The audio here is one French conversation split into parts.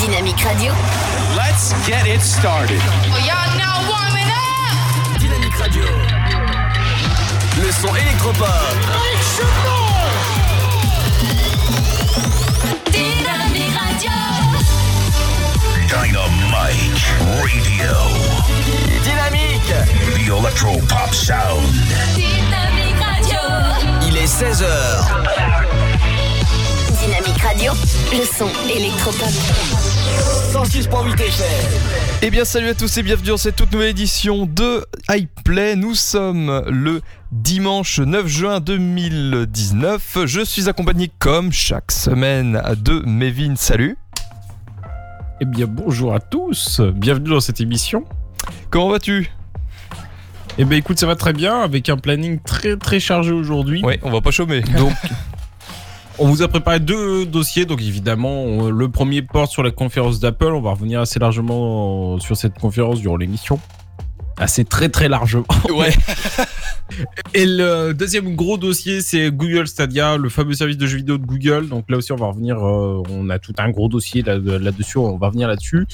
Dynamique Radio. Let's get it started. Oh, y'all now warming up. Dynamique Radio. Le son électropop. Dynamique Radio. Dynamite Radio. Dynamique. The Electro Pop Sound. Dynamique Radio. Il est 16h. Radio. Le son électropop. 106.8 FM. Eh bien salut à tous et bienvenue dans cette toute nouvelle édition de iPlay. Nous sommes le dimanche 9 juin 2019. Je suis accompagné comme chaque semaine de Mévin. Salut. Eh bien bonjour à tous, bienvenue dans cette émission. Comment vas-tu? Eh bien écoute ça va très bien avec un planning très très chargé aujourd'hui. Ouais, on va pas chômer. Donc on vous a préparé deux dossiers, donc évidemment le premier porte sur la conférence d'Apple, on va revenir assez largement sur cette conférence durant l'émission. Assez très très largement. Ouais. Et le deuxième gros dossier, c'est Google Stadia, le fameux service de jeux vidéo de Google. Donc là aussi, on va revenir. euh, on a tout un gros dossier là- là-dessus. on va revenir là-dessus.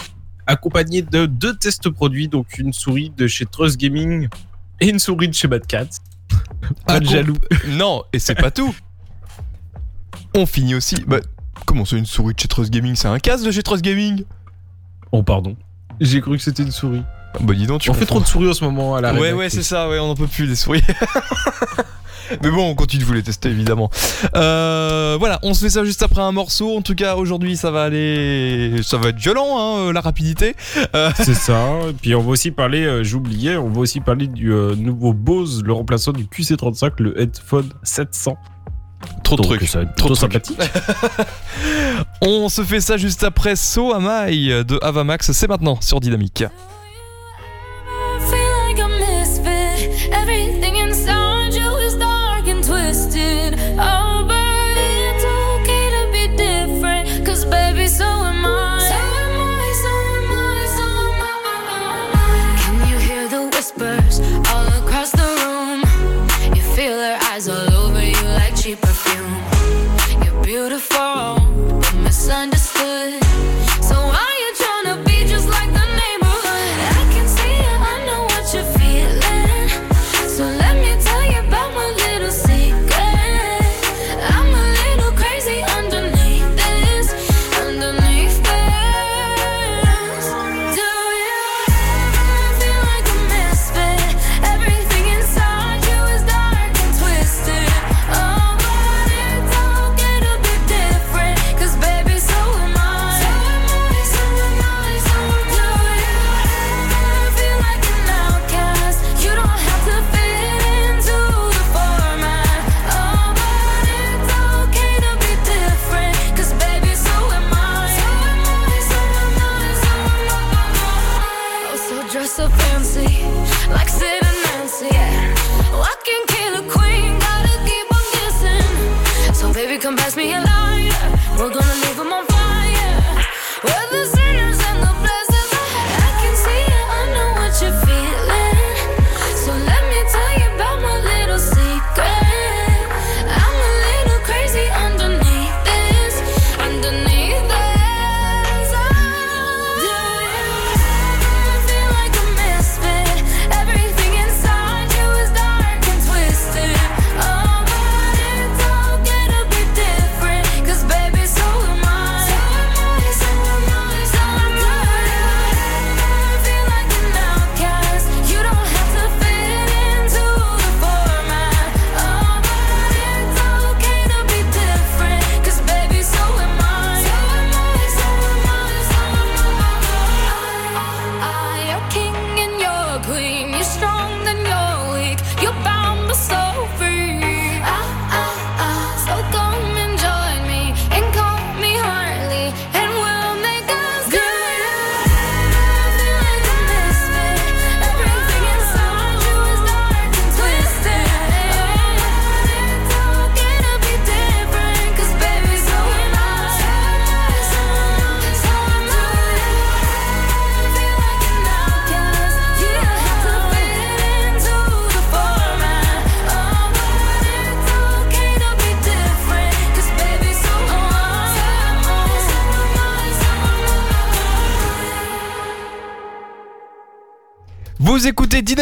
Accompagné de deux tests produits, donc une souris de chez Trust Gaming et une souris de chez Bad Cat. Pas de jaloux. Non, et c'est pas tout. On finit aussi. Bah, comment c'est une souris de chez Trust Gaming C'est un casque de chez Trust Gaming? Oh pardon. J'ai cru que c'était une souris. Bah dis donc, tu on fait trop de souris en ce moment à la Ouais, ouais, c'est ça, ouais, on en peut plus des souris. Mais bon, on continue de vous les tester évidemment. Euh, voilà, on se fait ça juste après un morceau. En tout cas, aujourd'hui, ça va aller. Ça va être violent, hein, euh, la rapidité. Euh, C'est ça. Et puis on va aussi parler, euh, j'oubliais, on va aussi parler du euh, nouveau Bose, le remplaçant du QC35, le Headphone 700. Trop de Donc, trucs. ça va être Trop sympathique. On se fait ça juste après So Am I de Avamax. C'est maintenant sur Dynamique.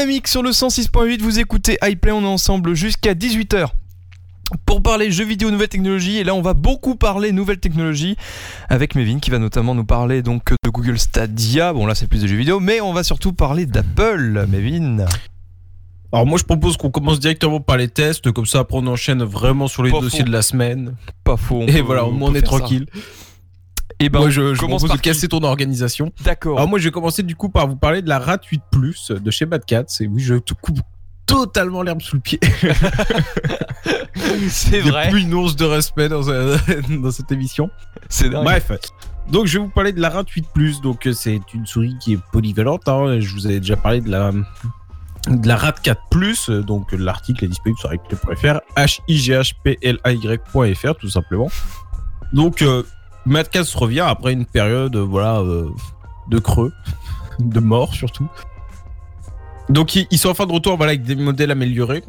Dynamique sur le 106.8, vous écoutez iPlay, on est ensemble jusqu'à 18h. Pour parler jeux vidéo, nouvelles technologies, et là on va beaucoup parler nouvelles technologies avec Mévin qui va notamment nous parler donc de Google Stadia. Bon là c'est plus de jeux vidéo, mais on va surtout parler d'Apple, Mévin. Alors moi je propose qu'on commence directement par les tests, comme ça après on enchaîne vraiment sur les Pas dossiers faux. de la semaine. Pas faux. on Et peut- voilà, on est ça. Et ben moi je, je commence propose par de casser ton organisation. D'accord. Alors moi je vais commencer du coup par vous parler de la RAT 8 Plus de chez Bad Cat. Et oui, je te coupe totalement l'herbe sous le pied. c'est vrai. plus une once de respect dans, euh, dans cette émission. C'est dingue. Bref. Donc je vais vous parler de la RAT 8 Plus. Donc euh, c'est une souris qui est polyvalente. hein. Je vous avais déjà parlé de la de la RAT 4 Plus. Donc l'article est disponible sur highplay.fr tout simplement. Donc euh, Madcast revient après une période euh, voilà euh, de creux, de mort surtout. Donc ils, sont enfin de retour avec des modèles améliorés.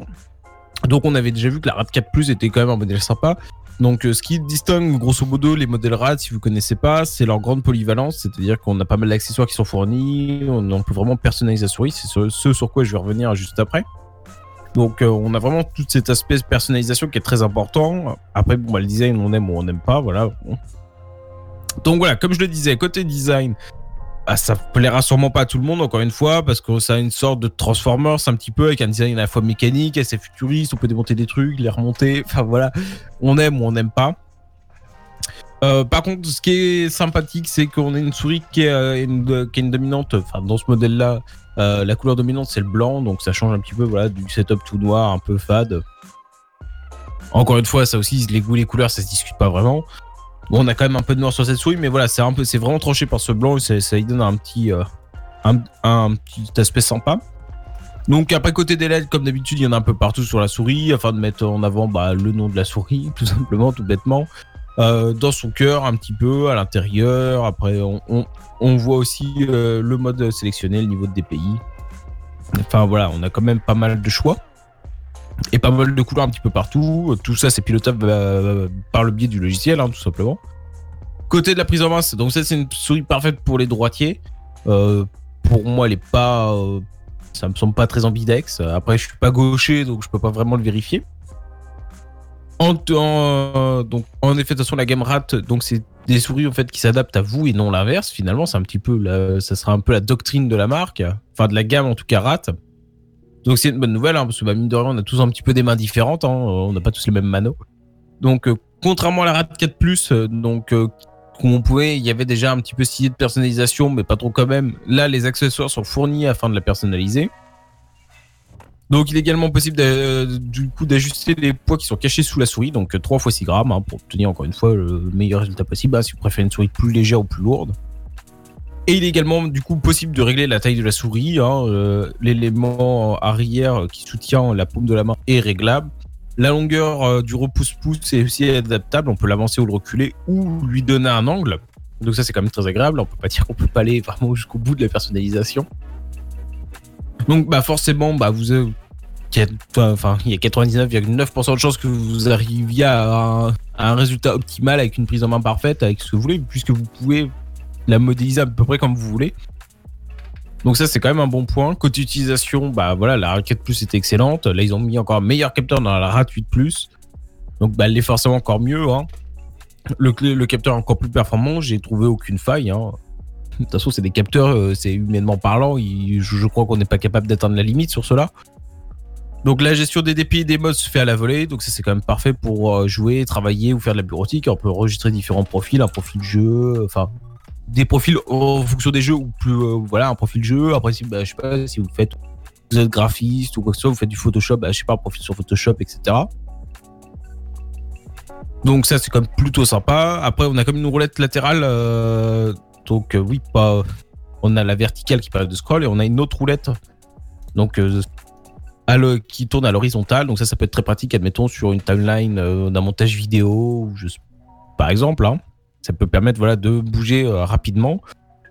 Donc on avait déjà vu que la RAT 4 Plus était quand même un modèle sympa. Donc, euh, ce qui distingue grosso modo les modèles RAD, si vous connaissez pas, c'est leur grande polyvalence, c'est-à-dire qu'on a pas mal d'accessoires qui sont fournis, on, peut vraiment personnaliser la souris, c'est ce, sur quoi je vais revenir juste après. Donc, on a vraiment tout cet aspect personnalisation qui est très important. Après, bon, bah, le design, on aime ou on n'aime pas, voilà. Donc voilà, comme je le disais, côté design, bah, ça plaira sûrement pas à tout le monde, encore une fois, parce que ça a une sorte de Transformers un petit peu, avec un design à la fois mécanique, assez futuriste, on peut démonter des trucs, les remonter, enfin voilà, on aime ou on n'aime pas. Euh, par contre, ce qui est sympathique, c'est qu'on a une souris qui est, euh, une, qui est une dominante, enfin dans ce modèle-là, euh, la couleur dominante c'est le blanc, donc ça change un petit peu voilà, du setup tout noir, un peu fade. Encore une fois, ça aussi, les goûts, les couleurs, ça se discute pas vraiment. Bon, on a quand même un peu de noir sur cette souris, mais voilà, c'est un peu, c'est vraiment tranché par ce blanc et ça, lui donne un petit, euh, un, un petit aspect sympa. Donc après côté des LED, comme d'habitude, il y en a un peu partout sur la souris, afin de mettre en avant bah, le nom de la souris, tout simplement, tout bêtement. Euh, dans son cœur, un petit peu, à l'intérieur. Après, on voit aussi euh, le mode sélectionné, le niveau de DPI. Enfin voilà, on a quand même pas mal de choix. Et pas mal de couleurs un petit peu partout. Tout ça, c'est pilotable euh, par le biais du logiciel, hein, tout simplement. Côté de la prise en main, donc ça, c'est une souris parfaite pour les droitiers. Euh, pour moi, elle est pas. euh, ça me semble pas très ambidex. Après, je suis pas gaucher, donc je peux pas vraiment le vérifier. En, en effet, de toute façon, la gamme RAT, donc c'est des souris en fait qui s'adaptent à vous et non l'inverse. Finalement, c'est un petit peu, ça sera un peu la doctrine de la marque, enfin de la gamme en tout cas RAT. Donc c'est une bonne nouvelle, hein, parce que bah, mine de rien, on a tous un petit peu des mains différentes, hein, on n'a pas tous les mêmes manos. Donc, euh, contrairement à la RAT 4 Plus, euh, donc euh, pouvait, il y avait déjà un petit peu stylé de personnalisation, mais pas trop quand même. Là, les accessoires sont fournis afin de la personnaliser. Donc, il est également possible du coup d'ajuster les poids qui sont cachés sous la souris, donc 3 fois 6 grammes, hein, pour obtenir encore une fois le meilleur résultat possible, si vous préférez une souris plus légère ou plus lourde. Et il est également du coup possible de régler la taille de la souris. hein, euh, L'élément arrière qui soutient la paume de la main est réglable. La longueur euh, du repousse-pouce est aussi adaptable. On peut l'avancer ou le reculer ou lui donner un angle. Donc ça c'est quand même très agréable. On peut pas dire qu'on peut pas aller vraiment jusqu'au bout de la personnalisation. Donc bah forcément bah vous avez- enfin il y a 99,9% de chances que vous arriviez à un résultat optimal avec une prise en main parfaite avec ce que vous voulez puisque vous pouvez la modéliser à peu près comme vous voulez. Donc ça c'est quand même un bon point. Côté utilisation, bah voilà, la raquette plus est excellente. Là ils ont mis encore un meilleur capteur dans la RAT 8 Plus. Donc bah elle est forcément encore mieux. hein. Le, capteur est encore plus performant, j'ai trouvé aucune faille. hein. De toute façon c'est des capteurs, euh, c'est humainement parlant, je, crois qu'on n'est pas capable d'atteindre la limite sur cela. Donc la gestion des DPI et des modes se fait à la volée, donc ça c'est quand même parfait pour euh, jouer, travailler ou faire de la bureautique. On peut enregistrer différents profils, un profil jeu, enfin des profils en fonction des jeux ou plus euh, voilà un profil jeu. Après si bah, je sais pas si vous faites vous êtes graphiste ou quoi que ce soit vous faites du Photoshop bah, je sais pas un profil sur Photoshop etc donc ça c'est quand même plutôt sympa. Après on a comme une roulette latérale euh, donc euh, oui pas on a la verticale qui permet de scroll et on a une autre roulette donc à le- qui tourne à l'horizontale. Donc ça ça peut être très pratique admettons sur une timeline d'un montage vidéo par exemple hein ça peut permettre voilà de bouger euh, rapidement.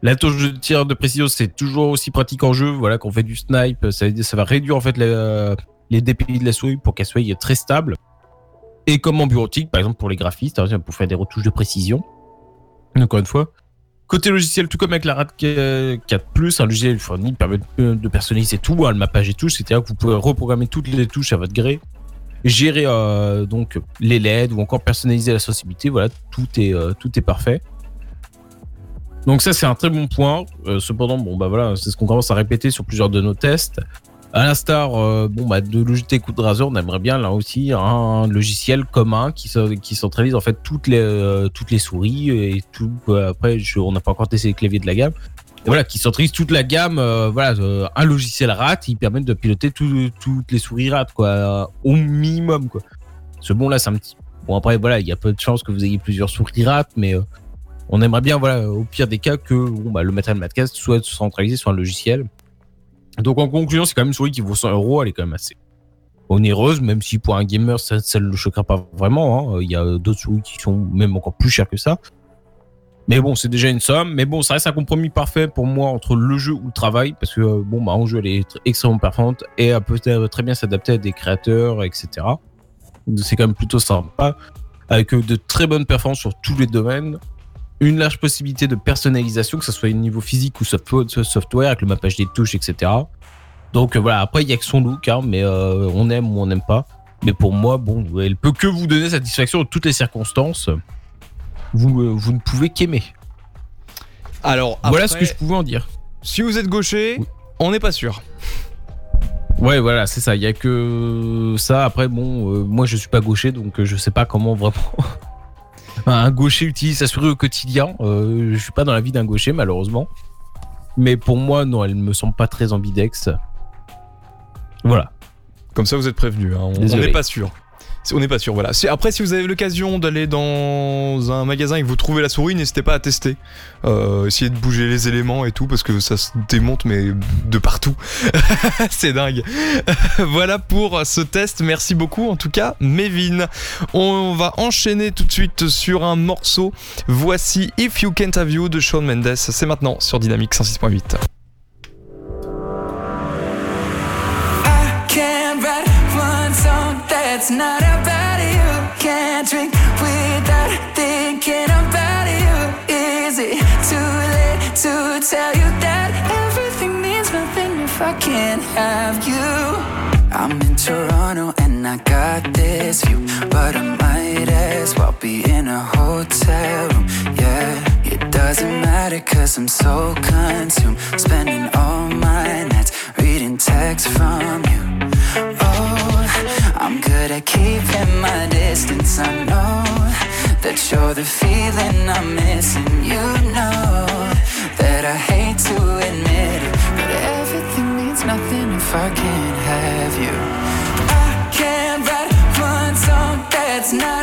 La touche de tir de précision c'est toujours aussi pratique en jeu. Voilà qu'on fait du snipe, ça, va réduire en fait les, DPI de la souris pour qu'elle soit très stable. Et comme en bureautique, par exemple pour les graphistes, hein, pour faire des retouches de précision. Encore une fois. Côté logiciel, tout comme avec la RAD 4+, un logiciel fourni permet de de personnaliser tout, hein, le mappage et touches, c'est-à-dire que vous pouvez reprogrammer toutes les touches à votre gré, gérer euh, donc les LED ou encore personnaliser la sensibilité, voilà, tout est, euh, tout est parfait. Donc ça c'est un très bon point. Euh, cependant, bon bah voilà, c'est ce qu'on commence à répéter sur plusieurs de nos tests. À l'instar bon bah de Logitech ou de Razer, on aimerait bien là aussi un logiciel commun qui, qui centralise en fait toutes les toutes les souris et tout. après, on n'a pas encore testé les claviers de la gamme. Voilà, qui centralise toute la gamme. euh, voilà, euh, un logiciel RAT, il permet de piloter tout- toutes les souris RAT quoi, euh, au minimum quoi. Ce bon là, c'est un petit. Bon après voilà, il y a peu de chances que vous ayez plusieurs souris RAT, mais on aimerait bien voilà, au pire des cas que bah, le matériel Madcast soit centralisé sur un logiciel. Donc en conclusion, c'est quand même une souris qui vaut 100 euros, elle est quand même assez onéreuse, même si pour un gamer ça ne le choquera pas vraiment. hein. Il y a d'autres souris qui sont même encore plus chères que ça. Mais bon, c'est déjà une somme. Mais bon, ça reste un compromis parfait pour moi entre le jeu ou le travail, parce que euh, bon, bah, en jeu elle est tr- extrêmement performante et elle peut euh, très bien s'adapter à des créateurs, etc. C'est quand même plutôt sympa, avec euh, de très bonnes performances sur tous les domaines une large possibilité de personnalisation, que ce soit au niveau physique ou software, software avec le mappage des touches, etc. Donc euh, voilà, après il y a que son look, hein, mais euh, on aime ou on n'aime pas. Mais pour moi, bon, elle peut que vous donner satisfaction en toutes les circonstances. Vous, euh, vous ne pouvez qu'aimer. Alors, Voilà ce que je pouvais en dire. Si vous êtes gaucher, Oui. on n'est pas sûr. Ouais, voilà, c'est ça. Il y a que ça. Après, bon, euh, moi je suis pas gaucher, donc euh, je sais pas comment vraiment un gaucher utilise sa souris au quotidien. Euh, je suis pas dans la vie d'un gaucher, malheureusement. Mais pour moi, non, elle me semble pas très ambidex. Voilà. Comme ça, vous êtes prévenus. hein. On- n'est pas sûr. On n'est pas sûr, voilà. Après, si vous avez l'occasion d'aller dans un magasin et que vous trouvez la souris, n'hésitez pas à tester. Euh, essayez de bouger les éléments et tout, parce que ça se démonte, mais de partout. C'est dingue. voilà pour ce test. Merci beaucoup, en tout cas, Mévin. On va enchaîner tout de suite sur un morceau. Voici If You Can't Have You de Shawn Mendes. C'est maintenant sur Dynamique 106.8. Can't write one song that's not about you. Drink without thinking about you. Is it too late to tell you that everything means nothing if I can't have you? I'm in Toronto and I got this view, but I might as well be in a hotel room. Yeah, it doesn't matter cause I'm so consumed, spending all my nights reading texts from you. Oh, I'm good at keeping my distance. I know that you're the feeling I'm missing. You know that I hate to admit it, but everything means nothing if I can't have you. I can't write one song that's not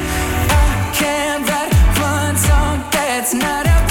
I can't write one song that's not about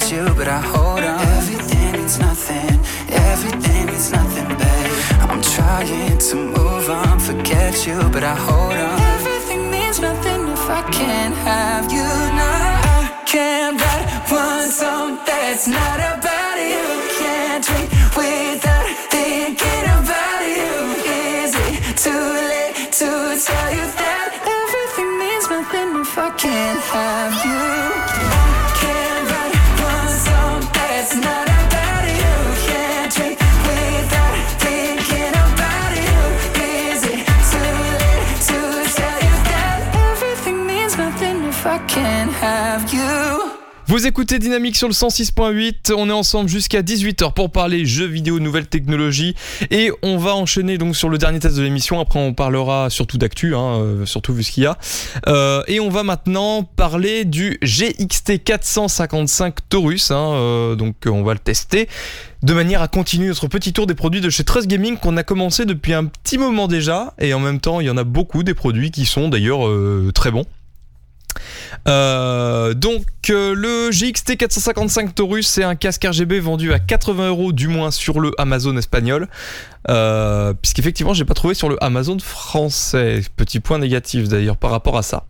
at you, but I hold on. Everything means nothing, everything means nothing, babe. I'm trying to move on, forget you, but I hold on. Everything means nothing if I can't have you now. I can't write one song that's not about you. Can't drink without thinking about you. Is it too late to tell you that everything means nothing if I can't have you? Vous écoutez Dynamique sur le 106.8, on est ensemble jusqu'à 18h pour parler jeux vidéo, nouvelles technologies et on va enchaîner donc sur le dernier test de l'émission, après on parlera surtout d'actu, hein, euh, surtout vu ce qu'il y a. Euh, et on va maintenant parler du GXT 455 Taurus, hein, euh, donc on va le tester de manière à continuer notre petit tour des produits de chez Trust Gaming qu'on a commencé depuis un petit moment déjà et en même temps il y en a beaucoup des produits qui sont d'ailleurs euh, très bons. Euh, donc euh, le GXT 455 Taurus c'est un casque RGB vendu à 80 euros du moins sur le Amazon espagnol. Euh, puisqu'effectivement j'ai pas trouvé sur le Amazon français. Petit point négatif d'ailleurs par rapport à ça.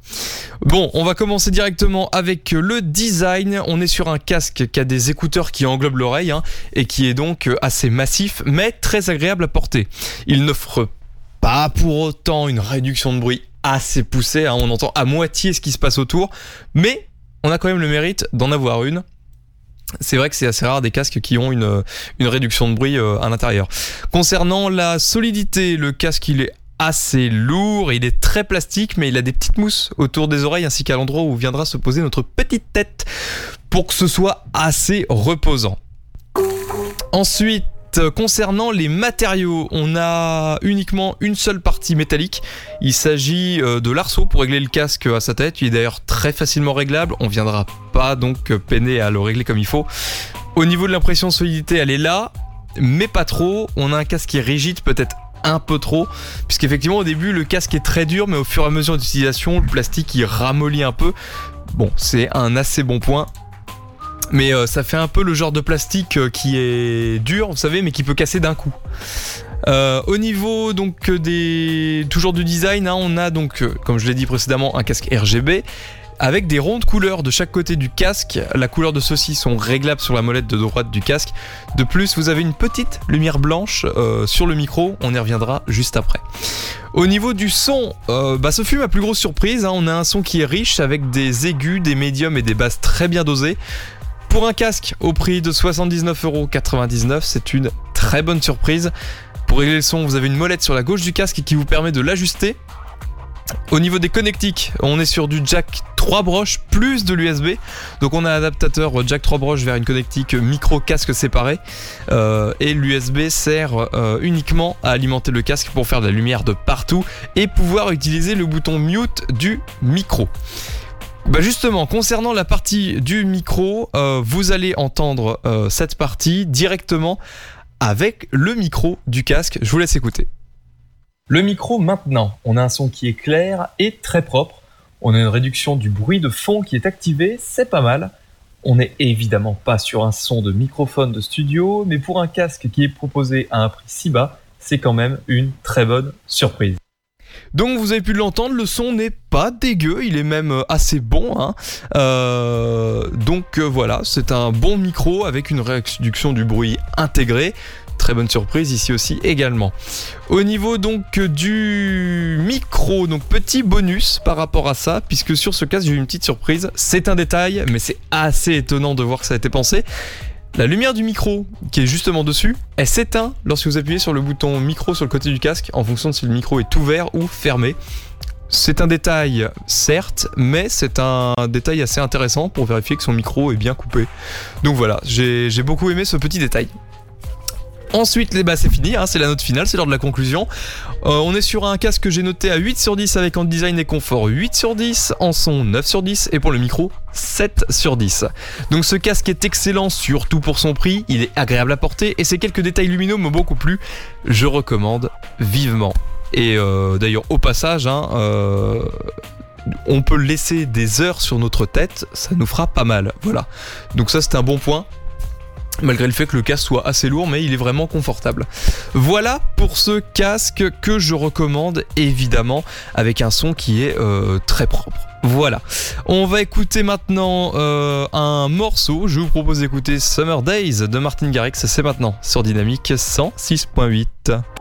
Bon on va commencer directement avec le design. On est sur un casque qui a des écouteurs qui englobent l'oreille hein, et qui est donc euh, assez massif mais très agréable à porter. Il n'offre pas pour autant une réduction de bruit assez poussée, hein, on entend à moitié ce qui se passe autour, mais on a quand même le mérite d'en avoir une. C'est vrai que c'est assez rare des casques qui ont une, une réduction de bruit euh, à l'intérieur. Concernant la solidité, le casque il est assez lourd, il est très plastique, mais il a des petites mousses autour des oreilles ainsi qu'à l'endroit où viendra se poser notre petite tête pour que ce soit assez reposant. Ensuite, euh, concernant les matériaux, on a uniquement une seule partie métallique. Il s'agit euh, de l'arceau pour régler le casque à sa tête. Il est d'ailleurs très facilement réglable. On viendra pas donc peiner à le régler comme il faut. Au niveau de l'impression solidité, elle est là, mais pas trop. On a un casque qui est rigide, peut-être un peu trop, puisqu'effectivement au début le casque est très dur, mais au fur et à mesure d'utilisation, le plastique il ramollit un peu. Bon, c'est un assez bon point. Mais euh, ça fait un peu le genre de plastique euh, qui est dur, vous savez, mais qui peut casser d'un coup. Euh, au niveau donc des toujours du design, hein, on a donc, comme je l'ai dit précédemment, un casque RGB avec des rondes couleurs de chaque côté du casque. La couleur de ceux-ci sont réglables sur la molette de droite du casque. De plus, vous avez une petite lumière blanche sur le micro. On y reviendra juste après. Au niveau du son, bah, ce fut ma plus grosse surprise. hein. On a un son qui est riche avec des aigus, des médiums et des basses très bien dosées. Pour un casque au prix de 79,99€, c'est une très bonne surprise. Pour régler le son, vous avez une molette sur la gauche du casque qui vous permet de l'ajuster. Au niveau des connectiques, on est sur du jack 3 broches plus de l'USB. Donc on a un adaptateur jack 3 broches vers une connectique micro casque séparée. Euh, et l'USB sert euh, uniquement à alimenter le casque pour faire de la lumière de partout et pouvoir utiliser le bouton mute du micro. Bah justement, concernant la partie du micro, euh, vous allez entendre euh, cette partie directement avec le micro du casque. Je vous laisse écouter. Le micro maintenant, on a un son qui est clair et très propre. On a une réduction du bruit de fond qui est activé, c'est pas mal. On n'est évidemment pas sur un son de microphone de studio, mais pour un casque qui est proposé à un prix si bas, c'est quand même une très bonne surprise. Donc vous avez pu l'entendre, le son n'est pas dégueu, il est même euh, assez bon. hein. Euh, donc euh, voilà, c'est un bon micro avec une réduction du bruit intégrée. Très bonne surprise ici aussi également. Au niveau donc du micro, donc petit bonus par rapport à ça, puisque sur ce casque j'ai eu une petite surprise. C'est un détail, mais c'est assez étonnant de voir que ça a été pensé. La lumière du micro, qui est justement dessus, elle s'éteint lorsque vous appuyez sur le bouton micro sur le côté du casque, en fonction de si le micro est ouvert ou fermé. C'est un détail, certes, mais c'est un détail assez intéressant pour vérifier que son micro est bien coupé. Donc voilà, j'ai beaucoup aimé ce petit détail. Ensuite, les bah, c'est fini, hein, c'est la note finale, c'est l'heure de la conclusion. Euh, on est sur un casque que j'ai noté à 8 sur 10 avec en design et confort 8 sur 10, en son 9 sur 10 et pour le micro 7 sur 10. Donc ce casque est excellent surtout pour son prix, il est agréable à porter et ces quelques détails lumineux m'ont beaucoup plu. Je recommande vivement. Et euh, d'ailleurs au passage, hein, euh, on peut laisser des heures sur notre tête, ça nous fera pas mal. Voilà. Donc ça c'est un bon point malgré le fait que le casque soit assez lourd, mais il est vraiment confortable. Voilà pour ce casque que je recommande évidemment avec un son qui est euh, très propre. Voilà. On va écouter maintenant euh, un morceau. Je vous propose d'écouter Summer Days de Martin Garrix. C'est maintenant sur Dynamique 106.8.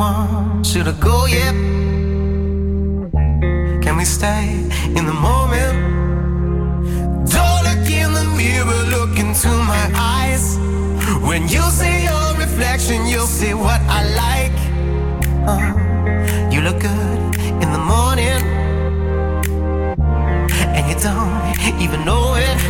yeah. Can we stay in the moment? Don't look in the mirror, look into my eyes. When you see your reflection, you'll see what I like. Uh, you look good in the morning, and you don't even know it.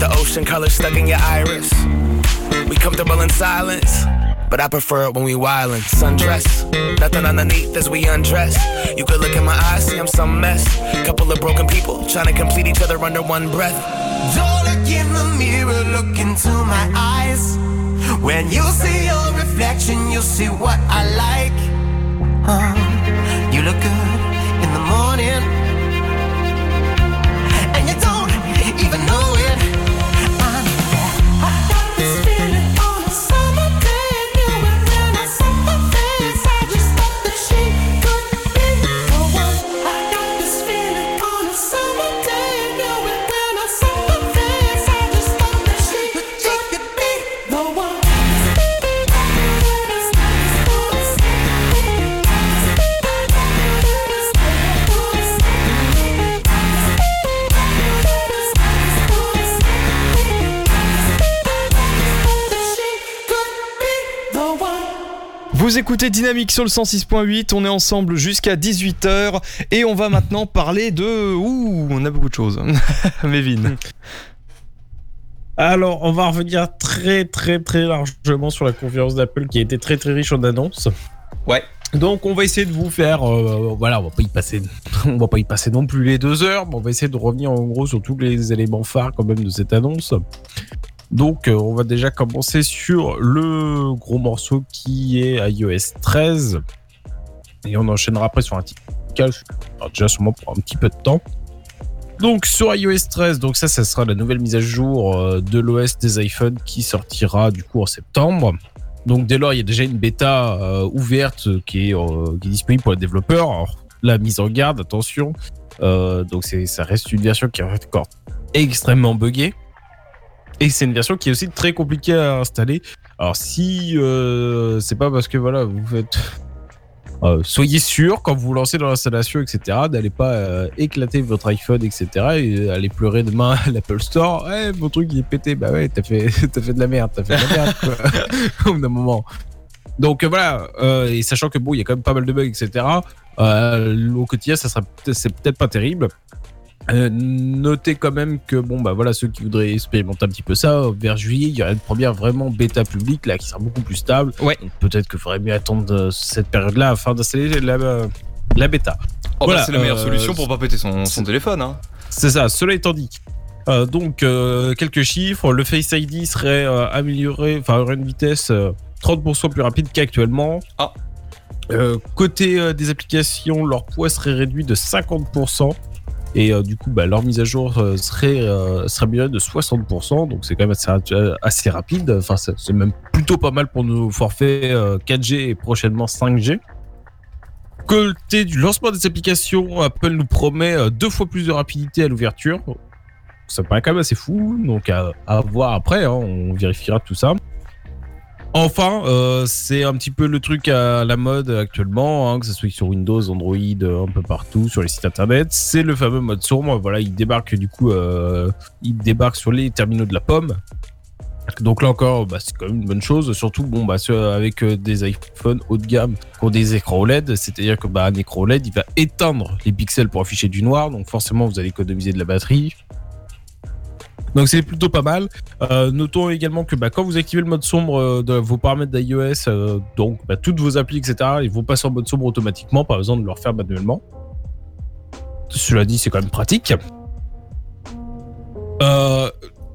The ocean color stuck in your iris. We comfortable in silence, but I prefer it when we wildin'. Sundress, nothing underneath as we undress. You could look in my eyes, see I'm some mess. Couple of broken people trying to complete each other under one breath. Don't look in the mirror, look into my eyes. When you see your reflection, you'll see what I like. Uh, you look good in the morning, Vous écoutez Dynamique sur le 106.8, on est ensemble jusqu'à 18h et on va maintenant parler de... Ouh, on a beaucoup de choses. Mévin. Alors, on va revenir très très très largement sur la conférence d'Apple qui a été très très riche en annonces. Ouais. Donc, on va essayer de vous faire, euh, voilà, on va pas y passer, on va pas y passer non plus les deux heures, mais on va essayer de revenir en gros sur tous les éléments phares quand même de cette annonce. Donc, euh, on va déjà commencer sur le gros morceau qui est iOS 13 et on enchaînera après sur un alors déjà sûrement pour un petit peu de temps. Donc sur iOS 13, donc ça, ça sera la nouvelle mise à jour euh, de l'OS des iPhones qui sortira du coup en septembre. Donc dès lors, il y a déjà une bêta euh, ouverte qui est, disponible pour les développeurs. Alors, la mise en garde, attention. donc ça reste une version qui est encore extrêmement buggée. Et c'est une version qui est aussi très compliquée à installer. Alors si euh, c'est pas parce que voilà, vous faites euh, soyez sûr quand vous vous lancez dans l'installation, etc., d'aller pas euh, éclater votre iPhone, etc., et aller pleurer demain à l'Apple Store. Ouais, mon truc il est pété. Bah ouais, t'as fait, fait de la merde, t'as fait de la merde, quoi. Au bout d'un moment. Donc voilà, et sachant que bon, il y a quand même pas mal de bugs, etc., au quotidien, ça sera peut-être pas terrible. Euh, notez quand même que bon bah voilà ceux qui voudraient expérimenter un petit peu ça vers juillet il y aura une première vraiment bêta publique là qui sera beaucoup plus stable Ouais. donc peut-être qu'il faudrait mieux attendre euh, cette période là afin d'installer la, la bêta Oh, bah, Voilà, c'est la meilleure euh, solution pour pas péter son, son téléphone. Hein. c'est ça, cela étant dit. Euh, donc, quelques chiffres. Le Face ID serait amélioré, enfin, aurait une vitesse euh, 30% plus rapide qu'actuellement. Ah. Côté des applications, leur poids serait réduit de 50%. Et euh, du coup, bah, leur mise à jour euh, serait, euh, serait de 60%. Donc, c'est quand même assez, euh, rapide. Enfin, c'est même plutôt pas mal pour nos forfaits euh, 4G et prochainement 5G. Côté du lancement des applications, Apple nous promet euh, deux fois plus de rapidité à l'ouverture. Ça paraît quand même assez fou, donc à, à voir après, hein, on vérifiera tout ça. Enfin, euh, c'est un petit peu le truc à la mode actuellement, hein, que ce soit sur Windows, Android, euh, un peu partout, sur les sites internet. C'est le fameux mode sombre. Voilà, il débarque du coup, euh, il débarque sur les terminaux de la pomme. Donc là encore, bah, c'est quand même une bonne chose. Surtout, bon, bah, avec des iPhones haut de gamme qui ont des écrans OLED, c'est-à-dire que bah, un écran OLED, il va éteindre les pixels pour afficher du noir. Donc forcément, vous allez économiser de la batterie. Donc c'est plutôt pas mal. Euh, notons également que bah, quand vous activez le mode sombre euh, de vos paramètres d'iOS, euh, donc bah, toutes vos applis, etc., ils vont passer en mode sombre automatiquement, pas besoin de le refaire manuellement. Cela dit, c'est quand même pratique. Euh,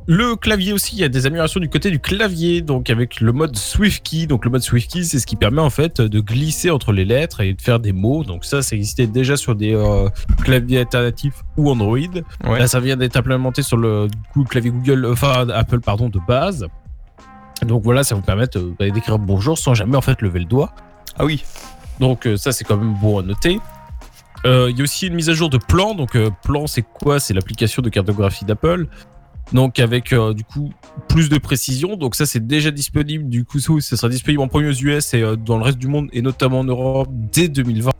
le clavier aussi, il y a des améliorations du côté du clavier, donc avec le mode SwiftKey. Donc le mode SwiftKey, c'est ce qui permet en fait de glisser entre les lettres et de faire des mots. Donc ça, ça existait déjà sur des euh, claviers alternatifs ou Android. Ouais. Là, ça vient d'être implémenté sur le, du coup, le clavier Google, enfin Apple, pardon, de base. Donc voilà, ça vous permet bah, d'écrire bonjour sans jamais en fait lever le doigt. Ah oui. Donc euh, ça c'est quand même bon à noter. Euh, Il y a aussi une mise à jour de plan. Donc euh, plan c'est quoi? C'est l'application de cartographie d'Apple. Donc avec euh, du coup plus de précision. Donc ça c'est déjà disponible. Du coup ça sera disponible en premier aux US et euh, dans le reste du monde et notamment en Europe dès 2020.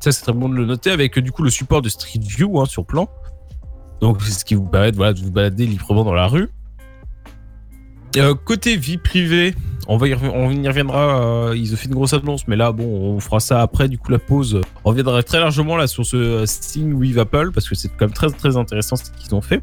Ça c'est très bon de le noter avec euh, du coup le support de Street View hein, sur plan. Donc c'est ce qui vous permet de, vous balader librement dans la rue. Côté vie privée, on, va y, on y reviendra. ils ont fait une grosse annonce, mais là, bon, on fera ça après. Du coup, la pause. On reviendra très largement là sur ce euh, Sting with Apple parce que c'est quand même très très intéressant ce qu'ils ont fait.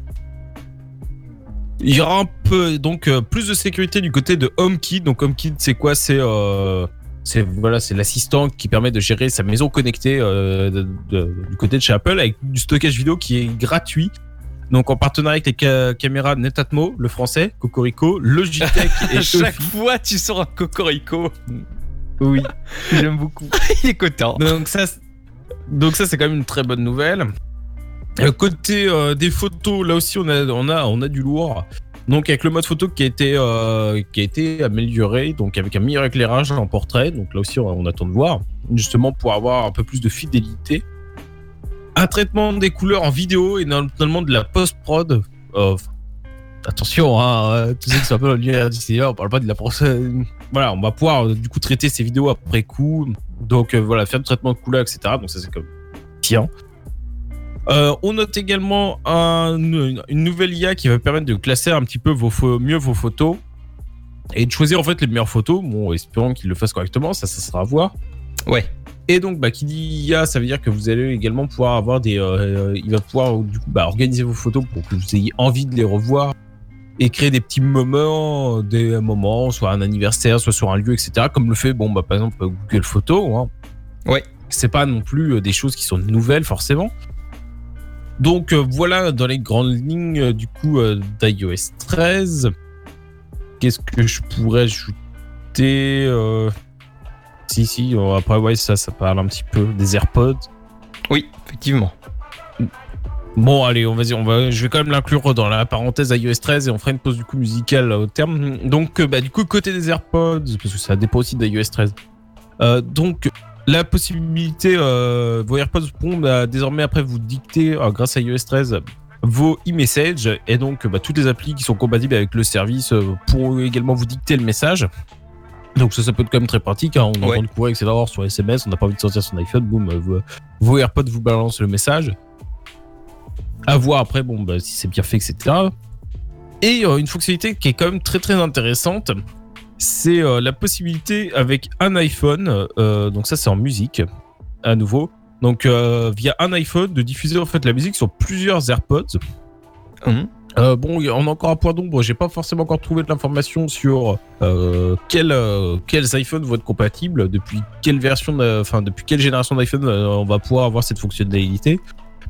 Il y aura un peu donc euh, plus de sécurité du côté de HomeKit. Donc HomeKit, c'est quoi? C'est euh, c'est voilà, c'est l'assistant qui permet de gérer sa maison connectée euh, de- de- du côté de chez Apple avec du stockage vidéo qui est gratuit. Donc en partenariat avec les ca- caméras Netatmo, le français, Cocorico, Logitech et chaque fois, tu sors un cocorico. Oui, j'aime beaucoup. Il est content. Donc ça, c'est- donc ça c'est quand même une très bonne nouvelle. Euh, côté euh, des photos, là aussi on a, du lourd. Donc avec le mode photo qui a été, euh, qui a été amélioré, donc avec un meilleur éclairage en portrait. Donc là aussi on, attend de voir, justement pour avoir un peu plus de fidélité. Un traitement des couleurs en vidéo et notamment de la post prod. attention, hein, tous ceux qui sont un peu l'univers cinéma, on parle pas de la procès. Voilà, on va pouvoir du coup traiter ces vidéos après coup. Donc voilà, faire du traitement de couleurs, etc. Donc ça c'est comme tiens. Euh, on note également un- une, nouvelle IA qui va permettre de classer un petit peu vos mieux vos photos et de choisir en fait les meilleures photos. Bon, espérons qu'il le fasse correctement, ça, ça sera à voir. Ouais. Et donc, bah, qui dit IA, ça veut dire que vous allez également pouvoir avoir des. euh, il va pouvoir du coup bah, organiser vos photos pour que vous ayez envie de les revoir et créer des petits moments, des moments, soit un anniversaire, soit sur un lieu, etc. Comme le fait, bon, bah, par exemple, Google Photos. Hein. Ouais. C'est pas non plus euh, des choses qui sont nouvelles, forcément. Donc euh, voilà dans les grandes lignes euh, du coup euh, d'iOS 13. Qu'est-ce que je pourrais ajouter Si, si, après, ouais, ça, ça parle un petit peu des AirPods. Oui, effectivement. Bon, allez, on va on va, je vais quand même l'inclure dans la parenthèse iOS 13 et on fera une pause du coup musicale au terme. Donc, bah, du coup, côté des AirPods, parce que ça dépend aussi d'iOS 13. Euh, donc, la possibilité, euh, vos AirPods pourront bah, désormais après vous dicter, euh, grâce à iOS 13, vos e-messages et donc bah, toutes les applis qui sont compatibles avec le service euh, pourront également vous dicter le message. Donc ça, ça peut être quand même très pratique. hein. On Ouais. entend le courir, etc. Sur SMS, on n'a pas envie de sortir son iPhone, boum, euh, vos, vos AirPods vous balancent le message. À voir après, bon, bah, si c'est bien fait, etc. Et euh, une fonctionnalité qui est quand même très très intéressante, c'est euh, la possibilité avec un iPhone, euh, donc ça c'est en musique, à nouveau, donc euh, via un iPhone de diffuser en fait la musique sur plusieurs AirPods. Mhm. Euh, bon, on a encore un point d'ombre. J'ai pas forcément encore trouvé de l'information sur euh, quel, euh, quels iPhones vont être compatibles, depuis quelle version, de- enfin depuis quelle génération d'iPhone on va pouvoir avoir cette fonctionnalité.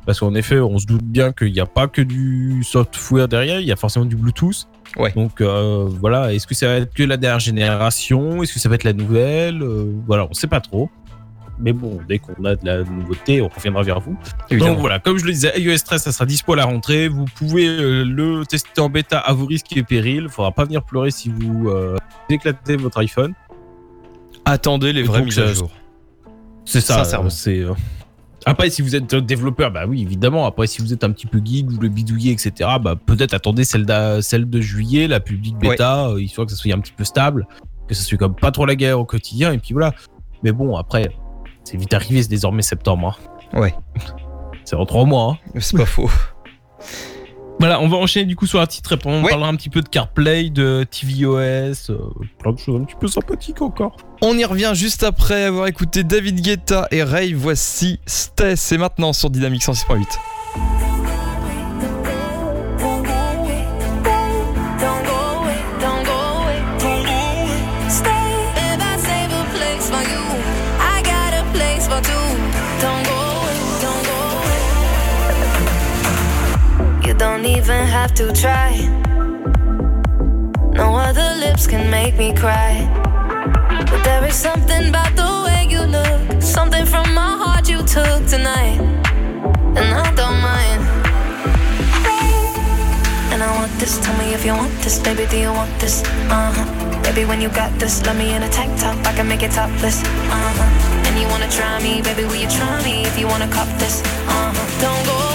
Parce qu'en effet, on se doute bien qu'il n'y a pas que du software derrière, il y a forcément du Bluetooth. Ouais. Donc euh, voilà, est-ce que ça va être que la dernière génération? Est-ce que ça va être la nouvelle? Euh, Voilà, on sait pas trop. Mais bon, dès qu'on a de la nouveauté, on reviendra vers vous. Évidemment. Donc voilà, comme je le disais, iOS 13, ça sera dispo à la rentrée. Vous pouvez euh, le tester en bêta à vos risques et périls. Faudra pas venir pleurer si vous éclatez votre iPhone. Attendez les vraies mises à jour. C'est ça. C'est. Après, si vous êtes développeur, bah oui, évidemment. Après, si vous êtes un petit peu geek, vous le bidouillez, etc., bah peut-être attendez celle, d'a- celle de juillet, la public bêta, euh, histoire que ça soit un petit peu stable, que ça soit comme pas trop la guerre au quotidien, et puis voilà. Mais bon, après, c'est vite arrivé, c'est désormais septembre. hein. Ouais. C'est en trois mois. hein. C'est pas faux. Voilà, on va enchaîner du coup sur un titre et on Ouais. parlera un petit peu de CarPlay, de tvOS, euh, plein de choses un petit peu sympathiques encore. On y revient juste après avoir écouté David Guetta et Ray. Voici Stay. C'est maintenant sur Dynamique 106.8. Don't even have Lips can make me cry. But there is something about the way you look, something from my heart you took tonight, and I don't mind. And I want this, tell me if you want this, baby, do you want this? Uh huh. Baby, when you got this, let me in a tank top, I can make it topless. Uh huh. And you wanna try me, baby, will you try me if you wanna cop this? Uh huh. Don't go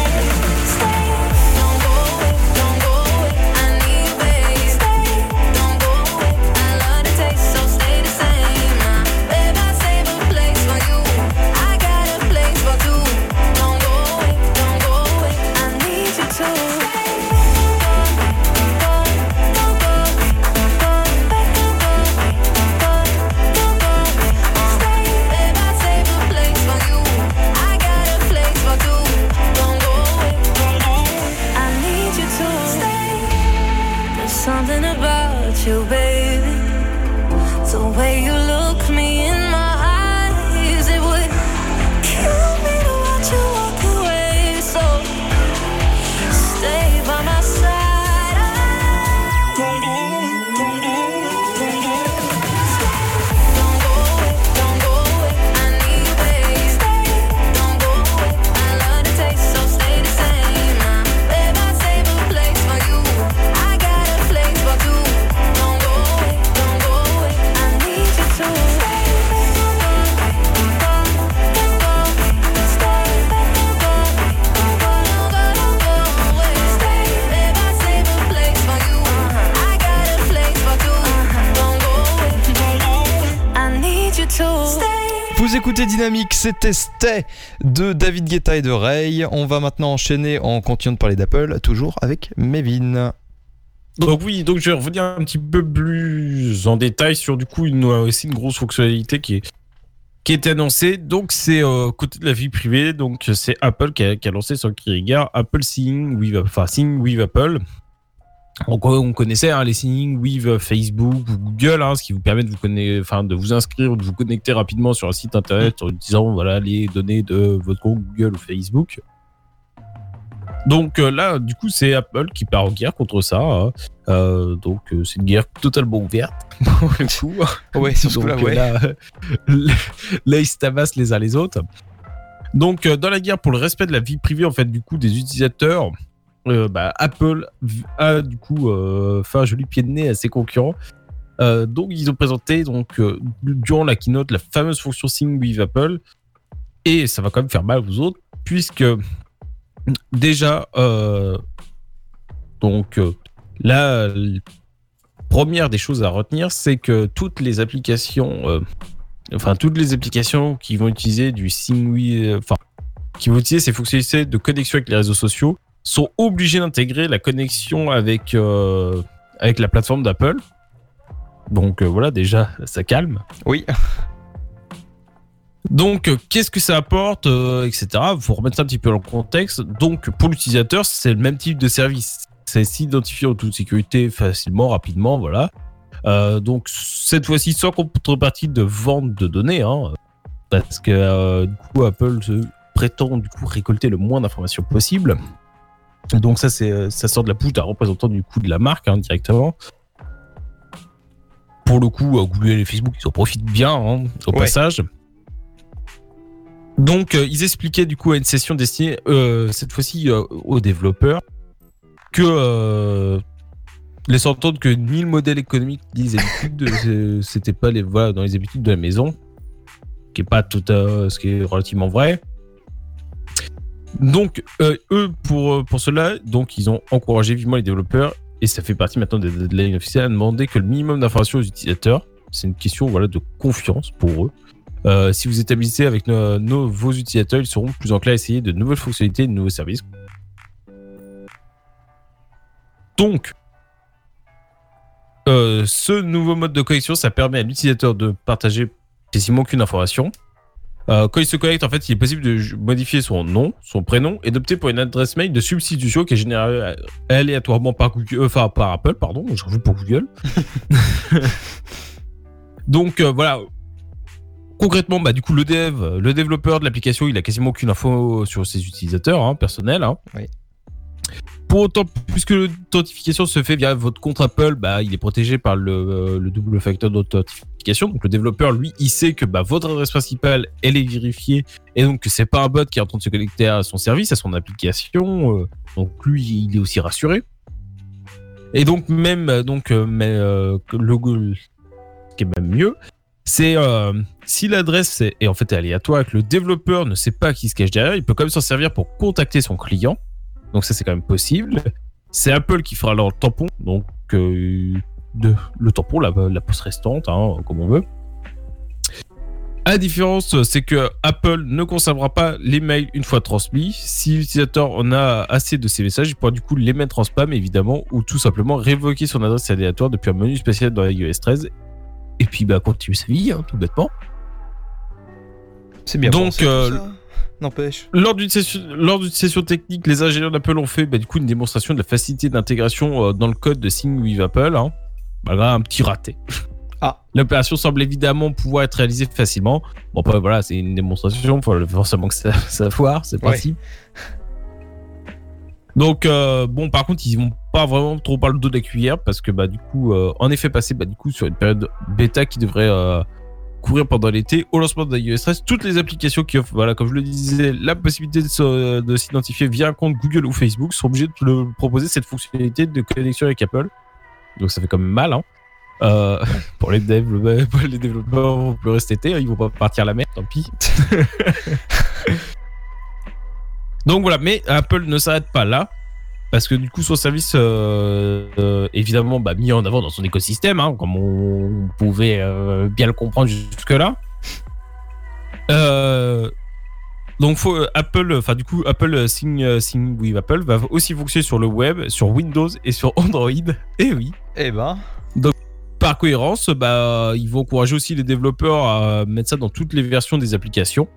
Écoutez Dynamique, c'était Stay de David Guetta et de Ray. On va maintenant enchaîner en continuant de parler d'Apple, toujours avec Mevin. Donc oui, donc je vais revenir un petit peu plus en détail sur du coup une, aussi une grosse fonctionnalité qui est qui annoncée. Donc c'est euh, côté de la vie privée, donc c'est Apple qui a, lancé son Kiriga Apple Seeing with, enfin with Apple. Donc on connaissait hein, les Seeing with Facebook ou Google, hein, ce qui vous permet de vous connaître, enfin de vous inscrire, de vous connecter rapidement sur un site internet en utilisant voilà les données de votre compte Google ou Facebook. Donc euh, là, du coup, c'est Apple qui part en guerre contre ça. hein. Euh, donc euh, c'est une guerre totalement ouverte. pour le coup. Ouais, sur ce Donc, coup-là, euh, ouais. là, là, ils se tabassent les uns les autres. Donc, euh, dans la guerre pour le respect de la vie privée, en fait, du coup, des utilisateurs, euh, bah, Apple a du coup euh, fait un joli pied de nez à ses concurrents. Euh, donc, ils ont présenté donc durant la keynote la fameuse fonction Sing with Apple, et ça va quand même faire mal aux autres, puisque déjà, donc euh, là, l- première des choses à retenir, c'est que toutes les applications, enfin toutes les applications qui vont utiliser du SingWi, euh, enfin qui vont utiliser ces fonctionnalités de connexion avec les réseaux sociaux, sont obligées d'intégrer la connexion avec euh, avec la plateforme d'Apple. Donc euh, voilà, déjà ça calme. Oui. Donc, euh, qu'est-ce que ça apporte, etc. Il faut remettre ça un petit peu dans le contexte. Donc, pour l'utilisateur, c'est le même type de service. C'est s'identifier en toute sécurité facilement, rapidement, voilà. Donc, cette fois-ci, sans contrepartie de vente de données, hein, parce que du coup, Apple se prétend du coup récolter le moins d'informations possible. Donc, ça, c'est euh, ça sort de la bouche d'un représentant du coup de la marque hein, directement. Pour le coup, euh, Google et Facebook, ils en profitent bien hein, au Ouais. passage. Donc, euh, ils expliquaient du coup à une session destinée euh, cette fois-ci euh, aux développeurs que laisse entendre que ni le modèle économique ni les habitudes, c'était pas les voilà dans les habitudes de la maison, ce qui est pas tout à- ce qui est relativement vrai. Donc euh, eux pour euh, cela, ils ont encouragé vivement les développeurs et ça fait partie maintenant des deadlines officielles à demander que le minimum d'informations aux utilisateurs. C'est une question de confiance pour eux. Euh, si vous établissez avec nos, vos utilisateurs, ils seront plus enclins à essayer de nouvelles fonctionnalités de nouveaux services. Donc, ce nouveau mode de connexion, ça permet à l'utilisateur de partager quasiment aucune information. Euh, quand il se connecte, en fait, il est possible de modifier son nom, son prénom et d'opter pour une adresse mail de substitution qui est générée euh, aléatoirement par Google, euh, enfin par Apple, pardon, je rajoute pour Google. Donc euh, voilà. Concrètement, bah, du coup, le dev, le développeur de l'application, il a quasiment aucune info sur ses utilisateurs hein, personnels. hein. Oui. Pour autant, puisque l'authentification se fait via votre compte Apple, bah, il est protégé par le, euh, le double facteur d'authentification. Donc le développeur, lui, il sait que bah, votre adresse principale, elle est vérifiée et donc c'est pas un bot qui est en train de se connecter à son service, à son application. euh, donc lui, il est aussi rassuré. Et donc même, euh, donc, mais, le, ce qui est même mieux, c'est si l'adresse est, est en fait aléatoire et que le développeur ne sait pas qui se cache derrière, il peut quand même s'en servir pour contacter son client. Donc ça c'est quand même possible. C'est Apple qui fera leur tampon, donc euh, de, le tampon, la, la poste restante, hein, comme on veut. La différence, c'est que Apple ne conservera pas les mails une fois transmis. Si l'utilisateur en a assez de ces messages, il pourra du coup les mettre en spam, évidemment, ou tout simplement révoquer son adresse aléatoire depuis un menu spécial dans iOS 13. Et puis, bah, continuer sa vie, hein, tout bêtement. C'est bien Donc, pensé, tout euh, ça. N'empêche. Lors d'une session, lors d'une session technique, les ingénieurs d'Apple ont fait bah, du coup une démonstration de la facilité d'intégration euh, dans le code de Sing with Apple. Hein. Malgré un petit raté. Ah. L'opération semble évidemment pouvoir être réalisée facilement. Bon, après, voilà, c'est une démonstration, faut forcément que ça, ça foire, c'est Ouais. principe. Donc, euh, bon, par contre, ils vont pas vraiment trop par le dos de la cuillère parce que, bah, du coup, euh, en effet, passer bah, du coup, sur une période bêta qui devrait euh, courir pendant l'été, au lancement de iOS 13, toutes les applications qui offrent, voilà, comme je le disais, la possibilité de, s'identifier via un compte Google ou Facebook sont obligés de le proposer cette fonctionnalité de connexion avec Apple. Donc, ça fait quand même mal, hein. Euh, pour, les développeurs, pour les développeurs, on peut rester été, hein, ils vont pas partir à la mer, tant pis. Donc voilà, mais Apple ne s'arrête pas là. Parce que du coup, son service, euh, euh, évidemment, bah, mis en avant dans son écosystème, hein, comme on pouvait euh, bien le comprendre jusque-là. Euh, donc, faut, Apple, enfin, du coup, Apple Sing, Sing with Apple va aussi fonctionner sur le web, sur Windows et sur Android. Et oui. Eh ben. Par cohérence, bah, ils vont encourager aussi les développeurs à mettre ça dans toutes les versions des applications.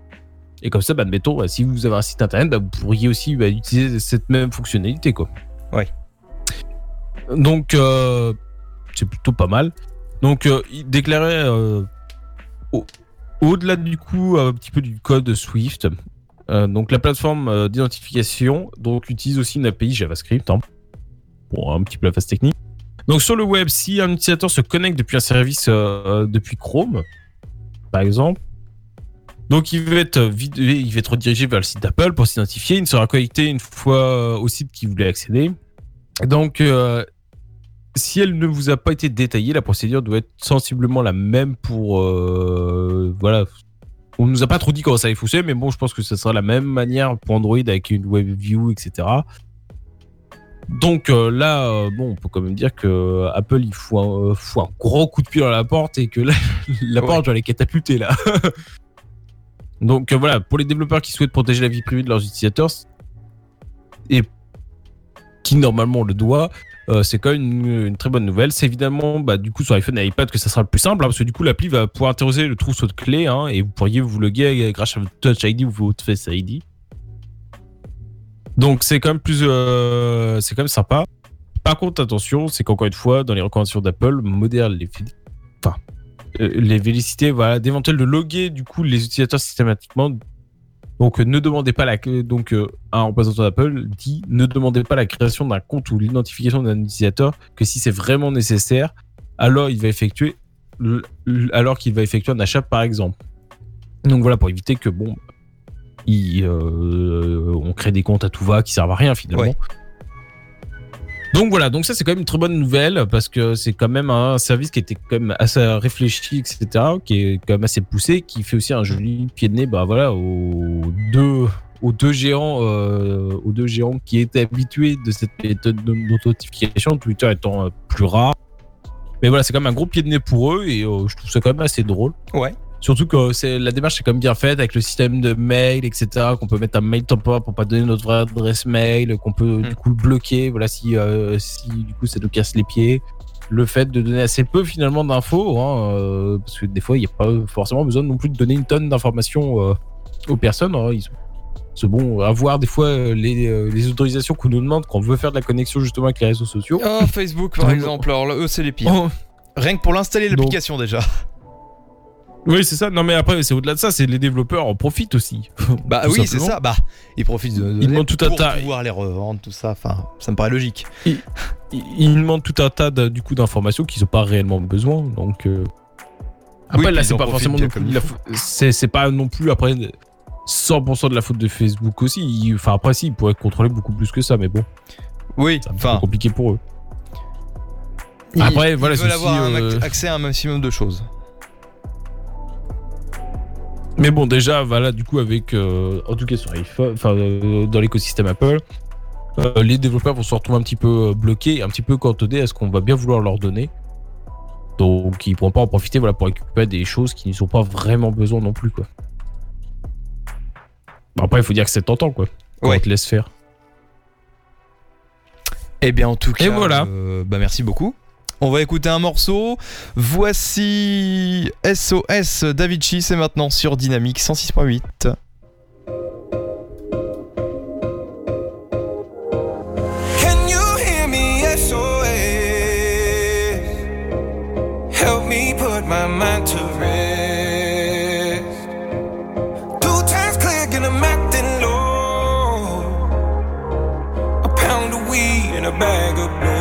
Et comme ça, bah, admettons, bah, si vous avez un site internet, bah, vous pourriez aussi bah, utiliser cette même fonctionnalité. Quoi. Ouais. Donc, euh, c'est plutôt pas mal. Donc, euh, il déclarait euh, au- au-delà du coup un petit peu du code Swift. euh, donc, la plateforme euh, d'identification donc utilise aussi une API JavaScript. hein, pour un petit peu la phase technique. Donc sur le web, si un utilisateur se connecte depuis un service euh, depuis Chrome, par exemple, donc il va être vid- il va être redirigé vers le site d'Apple pour s'identifier. Il sera connecté une fois euh, au site qu'il voulait accéder. Donc euh, si elle ne vous a pas été détaillée, la procédure doit être sensiblement la même pour euh, voilà. On nous a pas trop dit comment ça allait fonctionner, mais bon, je pense que ce sera la même manière pour Android avec une web view, etc. Donc euh, là, euh, bon, on peut quand même dire que euh, Apple il fout un, euh, gros coup de pied dans la porte et que là, la Ouais. porte doit les catapulter là. Donc euh, voilà, pour les développeurs qui souhaitent protéger la vie privée de leurs utilisateurs et qui normalement le doit, euh, c'est quand même une, très bonne nouvelle. C'est évidemment bah, du coup sur iPhone et iPad que ça sera le plus simple hein, parce que du coup l'appli va pouvoir interroger le trousseau de clés hein, et vous pourriez vous loguer grâce à votre Touch ID ou votre Face ID. Donc c'est quand même plus, euh, c'est quand même sympa. Par contre, attention, c'est qu'encore une fois, dans les recommandations d'Apple, modère les, enfin, les vélicités, voilà, d'éventuel de loguer du coup les utilisateurs systématiquement. Donc euh, ne demandez pas la, donc euh, un représentant d'Apple dit ne demandez pas la création d'un compte ou l'identification d'un utilisateur que si c'est vraiment nécessaire, alors il va effectuer, alors qu'il va effectuer un achat par exemple. Donc voilà pour éviter que bon, euh, on crée des comptes à tout va qui servent à rien finalement. Donc voilà, donc ça c'est quand même une très bonne nouvelle parce que c'est quand même un service qui était quand même assez réfléchi, etc., qui est quand même assez poussé, qui fait aussi un joli pied de nez, bah voilà, aux deux, aux deux géants, euh, aux deux géants qui étaient habitués de cette méthode d'authentification, Twitter étant euh, plus rare. Mais voilà, c'est quand même un gros pied de nez pour eux et euh, je trouve ça quand même assez drôle. Ouais. Surtout que c'est la démarche est quand même bien faite avec le système de mail, etc. Qu'on peut mettre un mail temporaire pour pas donner notre vraie adresse mail, qu'on peut Mm. du coup bloquer. Voilà, si euh, si du coup ça nous casse les pieds. Le fait de donner assez peu finalement d'infos, hein, euh, parce que des fois il n'y a pas forcément besoin non plus de donner une tonne d'informations euh, aux personnes. hein. Ils- C'est bon, avoir des fois les, les autorisations qu'on nous demande quand on veut faire de la connexion justement avec les réseaux sociaux. Oh, Facebook par exemple, alors eux c'est les pires. Oh, Rien que pour l'installer l'application déjà. Oui, c'est ça. Non, mais après, c'est au-delà de ça, c'est les développeurs en profitent aussi. Bah Tout oui, c'est ça. Bah, ils profitent de, de Ils demandent tout un tas. pouvoir les revendre, tout ça. Enfin, ça me paraît logique. ils, ils demandent tout un tas de- du coup d'informations qu'ils n'ont pas réellement besoin. Donc euh, après Oui, là c'est ils pas forcément non plus c'est pas non plus après 100% de la faute de Facebook aussi. Ils- Enfin après si ils pourraient contrôler beaucoup plus que ça, mais bon, Oui, enfin. compliqué pour eux. ils- Après, voilà, ils veulent avoir euh, ac- accès à un maximum de choses. Mais bon déjà voilà du coup avec euh, en tout cas sur iPhone, enfin euh, dans l'écosystème Apple. euh, les développeurs vont se retrouver un petit peu bloqués, un petit peu cantonnés à ce qu'on va bien vouloir leur donner. Donc ils pourront pas en profiter voilà, pour récupérer des choses qui ne sont pas vraiment besoin non plus. Quoi. Bon, après il faut dire que c'est tentant quoi. Quand Ouais. on te laisse faire. Eh bien, en tout cas, Et voilà. bah merci beaucoup. On va écouter un morceau. Voici SOS Davichi, c'est maintenant sur Dynamique 106.8. Can you hear me? SOS. Help me put my mind to rest. Two times click and I'm acting low. A pound of weed and a bag of blow.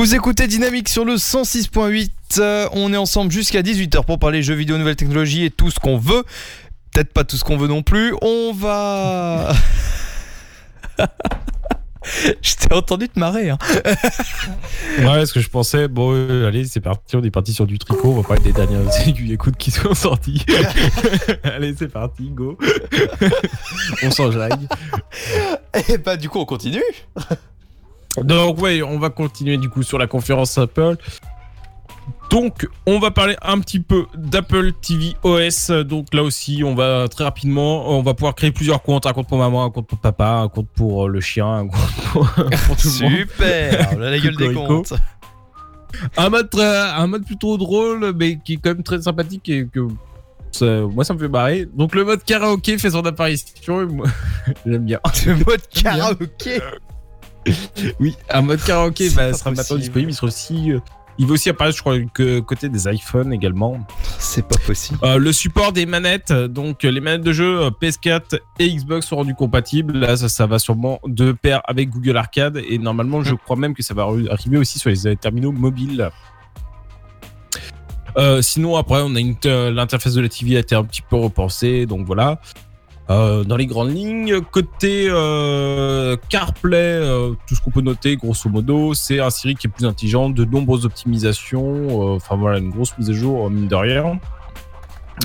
Vous écoutez Dynamique sur le 106.8. Euh, on est ensemble jusqu'à 18h pour parler jeux vidéo, nouvelles technologies et tout ce qu'on veut. Peut-être pas tout ce qu'on veut non plus. On va. Je t'ai entendu te marrer. Hein. Ouais, ce que je pensais, bon, euh, allez, c'est parti, on est parti sur du tricot, on va parler des dernières aiguilles écoutes qui sont sorties. allez, c'est parti, go. on s'enjaille. Et bah, du coup, on continue. Donc ouais, on va continuer du coup sur la conférence Apple. Donc on va parler un petit peu d'Apple TV OS. Donc là aussi, on va très rapidement, on va pouvoir créer plusieurs comptes, un compte pour maman, un compte pour papa, un compte pour euh, le chien, un compte pour, pour tout le monde. Super La gueule des comptes. Un mode, très- un mode plutôt drôle, mais qui est quand même très sympathique et que ça- moi ça me fait marrer. Donc le mode karaoké fait son apparition j'aime bien. Le mode karaoké Oui, un mode karaoké bah, sera maintenant disponible. Il sera aussi, euh, il va aussi apparaître, je crois, que côté des iPhones également. C'est pas possible. Euh, le support des manettes, donc euh, les manettes de jeu euh, PS4 et Xbox sont rendues compatibles. Là, ça, ça va sûrement de pair avec Google Arcade et normalement, je crois même que ça va arriver aussi sur les terminaux mobiles. Euh, sinon, après, on a l'interface de la TV a été un petit peu repensée, donc voilà. Euh, dans les grandes lignes, côté euh, CarPlay, euh, tout ce qu'on peut noter, grosso modo, c'est un Siri qui est plus intelligent, de nombreuses optimisations, enfin voilà, une grosse mise à jour, mine de rien.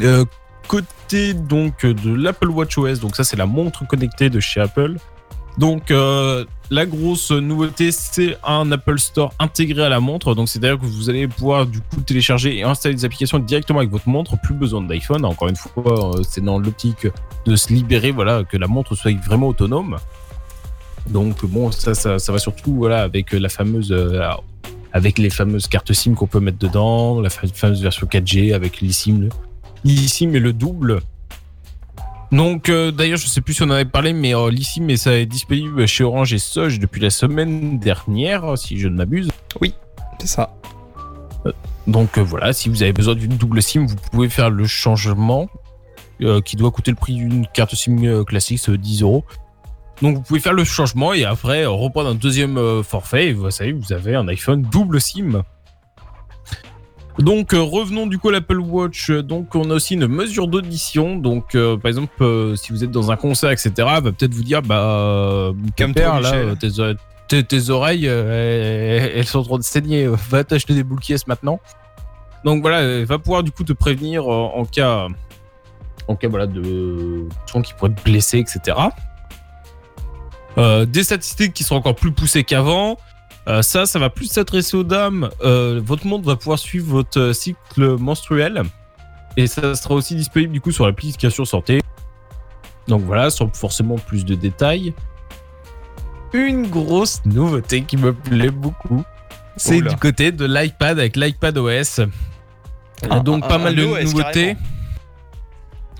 Euh, côté donc de l'Apple Watch OS, donc ça c'est la montre connectée de chez Apple. Donc euh, la grosse nouveauté c'est un Apple Store intégré à la montre, donc c'est-à-dire que vous allez pouvoir du coup télécharger et installer des applications directement avec votre montre, plus besoin d'iPhone. Encore une fois, euh, c'est dans l'optique de se libérer, voilà, que la montre soit vraiment autonome. Donc bon, ça, ça, va surtout voilà avec la fameuse euh, avec les fameuses cartes SIM qu'on peut mettre dedans, la fa- fameuse version 4G avec l'eSIM, le- l'eSIM et le double. Donc euh, d'ailleurs, je sais plus si on en avait parlé, mais euh, l'eSIM, mais ça est disponible chez Orange et Soge depuis la semaine dernière, si je ne m'abuse. C'est ça. Donc euh, voilà, si vous avez besoin d'une double SIM, vous pouvez faire le changement euh, qui doit coûter le prix d'une carte SIM euh, classique, c'est 10 euros. Donc vous pouvez faire le changement et après euh, reprendre un deuxième euh, forfait et vous savez, vous avez un iPhone double SIM. Donc euh, revenons du coup à l'Apple Watch. Donc on a aussi une mesure d'audition. Donc euh, par exemple, euh, si vous êtes dans un concert, etc., elle va peut-être vous dire, bah, père, là, tes, oreilles- tes- tes oreilles, euh, elles, sont en train de saigner. Va t'acheter des boules maintenant? Donc voilà, elle va pouvoir du coup te prévenir en cas, en cas voilà de son qui pourrait te blesser, etc. Des statistiques qui sont encore plus poussées qu'avant. Euh, ça, ça va plus s'adresser aux dames. Euh, votre montre va pouvoir suivre votre euh, cycle menstruel. Et ça sera aussi disponible du coup sur l'application santé. Donc voilà, sans forcément plus de détails. Une grosse nouveauté qui me plaît beaucoup. C'est du côté de l'iPad avec l'iPad OS. Un- Donc un- pas mal de OS nouveautés.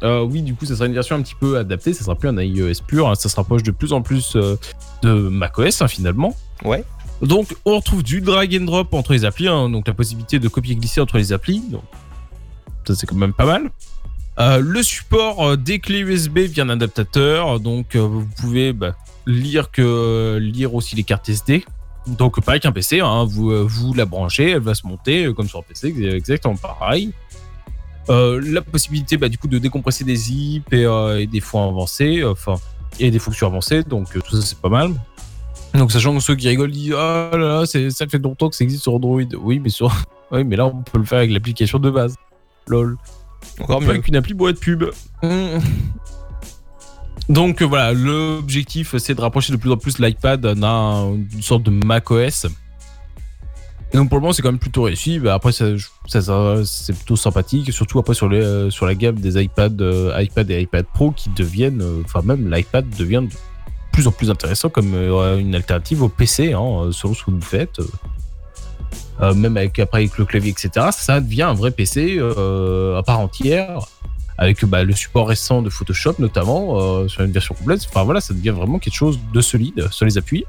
Euh, oui, du coup, ça sera une version un petit peu adaptée. Ça sera plus un iOS pur. hein. Ça se rapproche de plus en plus euh, de macOS hein, finalement. Ouais. Donc, on retrouve du drag and drop entre les applis. hein. donc, la possibilité de copier-glisser entre les applis. Donc, ça, c'est quand même pas mal. Euh, le support euh, des clés USB via un adaptateur. Donc, euh, vous pouvez bah, lire, que, lire aussi les cartes SD. Donc, pareil qu'un PC. hein. vous, vous la branchez, elle va se monter comme sur un PC, exactement pareil. La possibilité bah, du coup de décompresser des zips et, et des fois avancés, enfin et des fonctions avancées, donc tout ça c'est pas mal. Donc sachant que ceux qui rigolent disent ah là là c'est- ça fait longtemps que ça existe sur Android. Oui mais sur oui mais là on peut le faire avec l'application de base. Lol. Encore mieux. avec une appli boîte pub. Mm. Donc euh, voilà, l'objectif c'est de rapprocher de plus en plus l'iPad d'une sorte de macOS. Et donc pour le moment c'est quand même plutôt réussi. Bah, après ça, ça- ça- c'est plutôt sympathique, surtout après sur, les, euh, sur la gamme des iPad, euh, iPad et iPad Pro qui deviennent, enfin même l'iPad devient de plus en plus intéressant comme euh, une alternative au PC, hein, euh, selon ce que vous faites. Euh, même avec après avec le clavier etc. Ça devient un vrai PC à part entière avec bah, le support récent de Photoshop notamment sur une version complète. Enfin voilà, ça devient vraiment quelque chose de solide sur les appuis.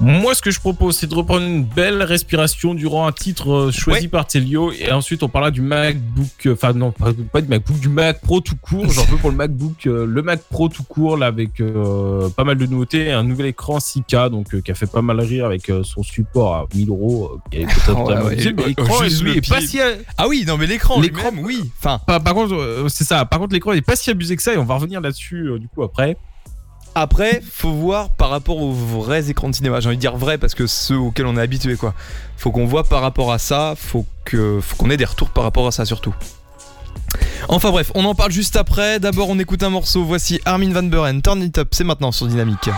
Moi, ce que je propose, c'est de reprendre une belle respiration durant un titre euh, choisi par Telio, et ensuite on parlera du MacBook, euh, enfin non, pas, pas du MacBook, du Mac Pro tout court. J'en veux pour le MacBook, euh, le Mac Pro tout court là avec euh, pas mal de nouveautés, un nouvel écran 6K, donc euh, qui a fait pas mal rire avec euh, son support à 1000 euros, qui est peut-être Ouais, vraiment ouais, utile, mais l'écran juste lui le est pas pied. si Ah oui, non mais l'écran, L'écran- oui. Enfin, par, par contre, c'est ça. Par contre, l'écran il est pas si abusé que ça et on va revenir là-dessus du coup après. Après, faut voir par rapport aux vrais écrans de cinéma. J'ai envie de dire vrai parce que ceux auxquels on est habitué, quoi. Faut qu'on voit par rapport à ça. Faut que, faut qu'on ait des retours par rapport à ça surtout. Enfin bref, on en parle juste après. D'abord, on écoute un morceau. Voici Armin van Buren, Turn It Up. C'est maintenant sur Dynamique.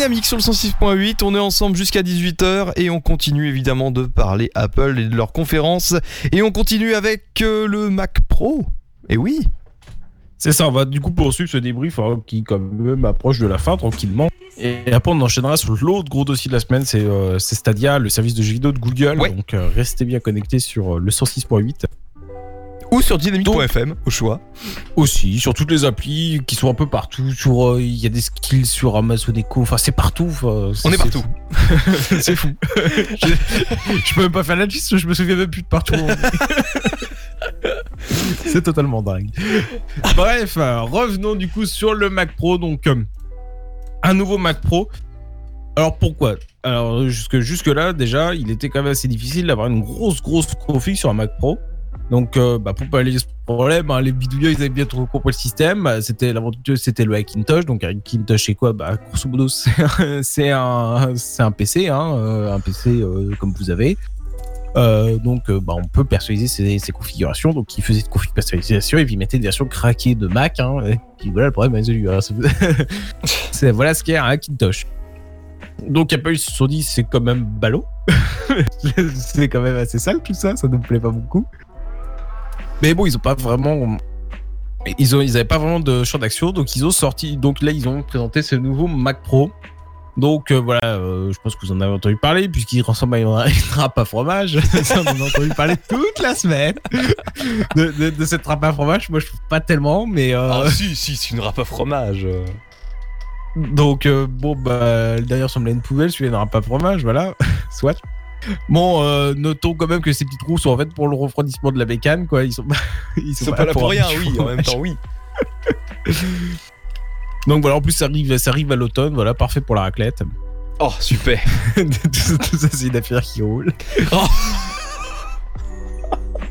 Dynamique sur le 106.8, on est ensemble jusqu'à 18h et on continue évidemment de parler Apple et de leurs conférences et on continue avec euh, le Mac Pro. Et oui, C'est ça, on va du coup poursuivre ce débrief hein, qui quand même approche de la fin tranquillement. Et après on enchaînera sur l'autre gros dossier de la semaine, c'est euh, Stadia, le service de jeux vidéo de Google. Ouais. Donc euh, restez bien connectés sur le 106.8. ou sur dynamique.fm au choix. Aussi, sur toutes les applis qui sont un peu partout. Sur, euh, Il y a des skills sur Amazon Echo, enfin c'est partout. enfin, On est partout. c'est fou. je, je peux même pas faire la liste, je me souviens même plus de partout. c'est totalement dingue. Bref, revenons du coup sur le Mac Pro. Donc, euh, un nouveau Mac Pro. Alors pourquoi? Alors jusque, jusque là déjà, il était quand même assez difficile d'avoir une grosse grosse config sur un Mac Pro. Donc euh, bah, pour pallier ce problème, hein, les bidouilleurs ils avaient bien trop compris le système. C'était l'avantage, c'était le Hackintosh. Donc Hackintosh c'est quoi? Bah grosso modo c'est un- un PC, hein, euh, un PC euh, comme vous avez. Euh, donc bah, on peut personnaliser ses, configurations. Donc il faisait de config personnalisation et puis il mettait une version craquée de Mac. Hein, et puis voilà le problème résolu. hein. C'est voilà ce qu'est un Hackintosh. Donc Apple ils se sont dit c'est quand même ballot. c'est quand même assez sale tout ça, ça ne me plaît pas beaucoup. Mais bon, ils ont pas vraiment. Ils ont, ils avaient pas vraiment de champ d'action, donc ils ont sorti. Donc là, ils ont présenté ce nouveau Mac Pro. Donc euh, voilà, euh, je pense que vous en avez entendu parler, puisqu'il ressemble à une, une râpe à fromage. Ça, on en a entendu parler toute la semaine de, de- de cette râpe à fromage. Moi, je trouve pas tellement, mais. euh, Ah si, si, c'est une râpe à fromage. donc, bon, bah, le dernier à une poubelle, celui-là n'aura pas de fromage, voilà. Soit. Bon, euh, notons quand même que ces petits trous sont en fait pour le refroidissement de la bécane, quoi. Ils sont, ils C'est pas là pour rien, oui, en même temps, oui. Donc voilà, en plus, ça arrive, ça arrive à l'automne, voilà, parfait pour la raclette. Oh, super. tout, ça- tout ça, c'est une affaire qui roule. Oh.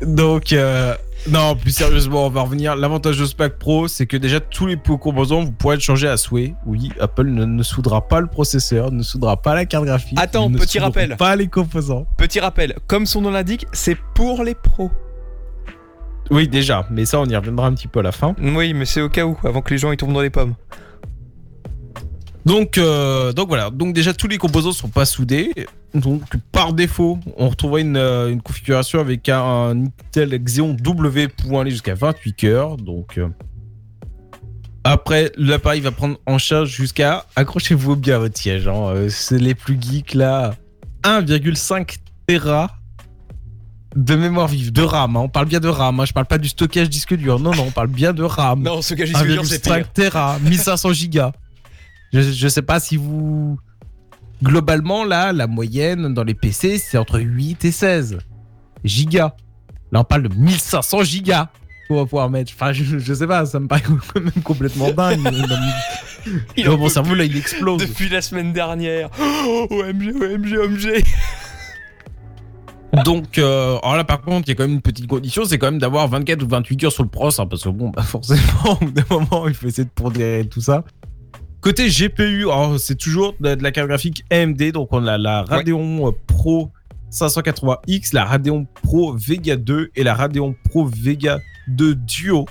Donc, euh, non, plus sérieusement, on va revenir. L'avantage de ce Pro, c'est que déjà tous les composants, vous pourrez le changer à souhait. Oui, Apple ne, ne soudera pas le processeur, ne soudera pas la carte graphique. Attends, ne petit rappel. Pas les composants. Petit rappel, comme son nom l'indique, c'est pour les pros. Oui, déjà, mais ça, on y reviendra un petit peu à la fin. Oui, mais c'est au cas où, avant que les gens ils tombent dans les pommes. Donc, euh, donc voilà. Donc déjà tous les composants sont pas soudés. Donc par défaut, on retrouvera une, euh, une configuration avec un, un Intel Xeon W pouvant aller jusqu'à 28 cœurs. Donc euh, après, l'appareil va prendre en charge jusqu'à accrochez-vous bien à votre siège. hein, C'est les plus geeks là. 1,5 Tera de mémoire vive, de RAM. hein. On parle bien de RAM. hein. Je parle pas du stockage disque dur. Non, non, on parle bien de RAM. Non, ce gage dur, c'est 1,5 pire. Tera, 1500 gigas. Je, sais pas si vous. Globalement, là, la moyenne dans les PC, c'est entre 8 et 16 gigas. Là, on parle de 1500 gigas qu'on va pouvoir mettre. Enfin, je, je sais pas, ça me paraît quand même complètement dingue. Il mon cerveau, là, il explose. Depuis la semaine dernière. Oh, OMG, OMG, OMG. Donc, euh, alors là, par contre, il y a quand même une petite condition, c'est quand même d'avoir 24 ou 28 heures sur le pros, hein, parce que bon, bah forcément, au bout d'un moment, il faut essayer de pondérer tout ça. Côté GPU, c'est toujours de, la carte graphique AMD, donc on a la Radeon Pro 580X, la Radeon Pro Vega 2 et la Radeon Pro Vega 2 Duo.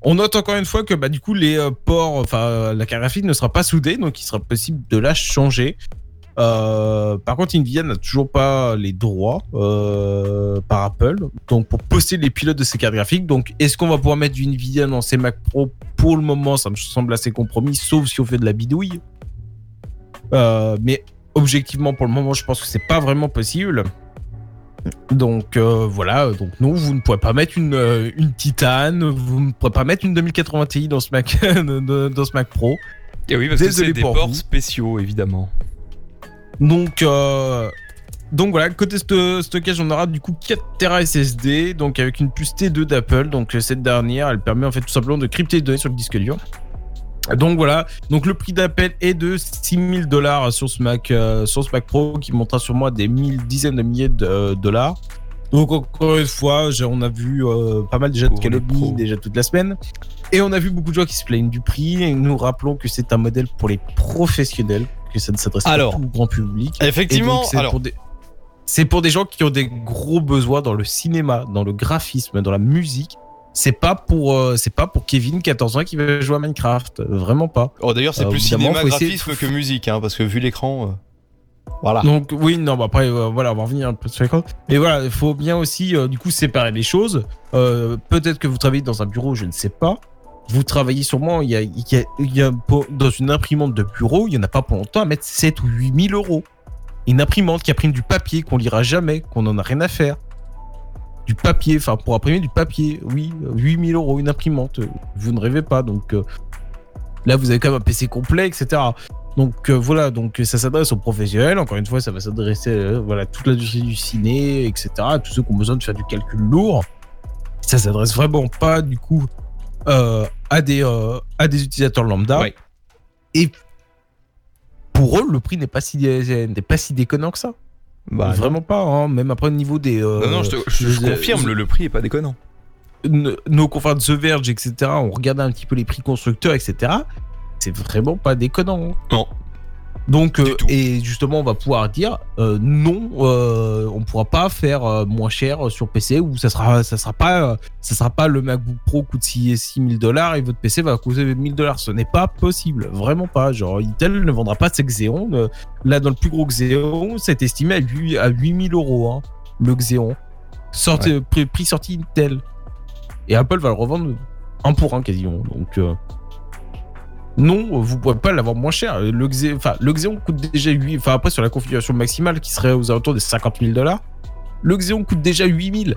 On note encore une fois que bah, du coup les euh, ports, enfin euh, la carte graphique ne sera pas soudée, donc il sera possible de la changer. Euh, par contre, Nvidia n'a toujours pas les droits euh, par Apple, donc pour poster les pilotes de ces cartes graphiques. Donc, est-ce qu'on va pouvoir mettre du Nvidia dans ces Mac Pro Pour le moment, ça me semble assez compromis, sauf si on fait de la bidouille. Euh, mais objectivement, pour le moment, je pense que c'est pas vraiment possible. Donc euh, voilà, donc non, vous ne pourrez pas mettre une, euh, une Titan, vous ne pourrez pas mettre une 2080 Ti dans ce Mac, dans ce Mac Pro. Et oui, parce que c'est des ports vous. spéciaux, évidemment. Donc, euh, donc voilà, côté sto- stockage, on aura du coup 4 Tera SSD, donc avec une puce T2 d'Apple. Donc euh, cette dernière, elle permet en fait tout simplement de crypter les données sur le disque dur. Donc voilà, donc le prix d'appel est de 6000 dollars sur ce Mac, euh, sur ce Mac Pro qui montera sur moi des mille dizaines de milliers de euh, dollars. Donc encore une fois, on a vu euh, pas mal déjà de calomnies déjà toute la semaine. Et on a vu beaucoup de gens qui se plaignent du prix. Et nous rappelons que c'est un modèle pour les professionnels, que ça ne s'adresse pas le grand public. Effectivement, c'est alors, pour des- c'est pour des gens qui ont des gros besoins dans le cinéma, dans le graphisme, dans la musique. c'est pas pour euh, c'est pas pour Kevin 14 ans qui va jouer à Minecraft, vraiment pas. Oh, d'ailleurs, c'est Euh, plus évidemment, faut essayer- que musique, hein, parce que vu l'écran. euh, Voilà. Donc oui, non, bah après euh, voilà, on va revenir un peu sur l'écran. Mais voilà, il faut bien aussi euh, du coup séparer les choses. Euh, Peut-être que vous travaillez dans un bureau, je ne sais pas. Vous travaillez sûrement, il y a, dans une imprimante de bureau, il y en a pas pour longtemps à mettre 7 ou 8 000 euros. Une imprimante qui imprime du papier qu'on lira jamais, qu'on en a rien à faire. Du papier, enfin pour imprimer du papier, oui, 8 000 euros une imprimante. Vous ne rêvez pas, donc euh, là vous avez quand même un PC complet, etc. Donc euh, voilà, donc ça s'adresse aux professionnels. Encore une fois, ça va s'adresser euh, voilà à toute l'industrie du ciné, etc. Tous ceux qui ont besoin de faire du calcul lourd. Ça s'adresse vraiment pas du coup à des euh, à des utilisateurs lambda. Ouais. Et pour eux, le prix n'est pas si n'est pas si déconnant que ça. Bah, vraiment pas. hein. Même après au niveau des euh, Non, non, je, te- je- je euh, confirme, le, le prix est pas déconnant. nos confrères de The Verge, etc., on regardait un petit peu les prix constructeurs, etc., c'est vraiment pas déconnant. hein. Non. Donc, euh, et justement, on va pouvoir dire euh, non, euh, on pourra pas faire moins cher sur PC ou ça sera, ça sera pas, ça sera pas le MacBook Pro coûte 6 6000 dollars et votre PC va coûter 1000 dollars. Ce n'est pas possible, vraiment pas. Genre, Intel ne vendra pas ses Xeon. là, dans le plus gros Xeon, c'est estimé à 8 à 8000 euros, hein, le Xeon. Sorti, prix, prix sorti Intel. Et Apple va le revendre un pour un quasiment. Donc, non, vous pouvez pas l'avoir moins cher. Le, Xeon coûte déjà 8 Enfin, après, sur la configuration maximale qui serait aux alentours des 50 000 dollars, le Xeon coûte déjà 8000.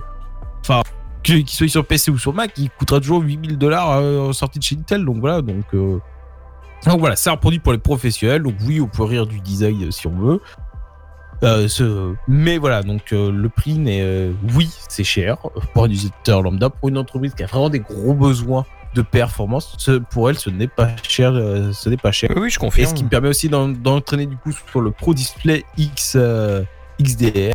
Enfin, qu'il soit sur PC ou sur Mac, il coûtera toujours 8000 dollars euh, en sortie de chez Intel. Donc voilà, donc. euh, Donc voilà, c'est un produit pour les professionnels. Donc oui, on peut rire du design euh, si on veut. Mais voilà, donc le prix n'est. Oui, c'est cher pour un utilisateur lambda. Pour une entreprise qui a vraiment des gros besoins de performance, ce- pour elle, ce n'est pas cher. euh, ce n'est pas cher. Oui, je Et confirme. ce qui me permet aussi d'en- d'entraîner du coup sur le Pro Display X euh, XDR.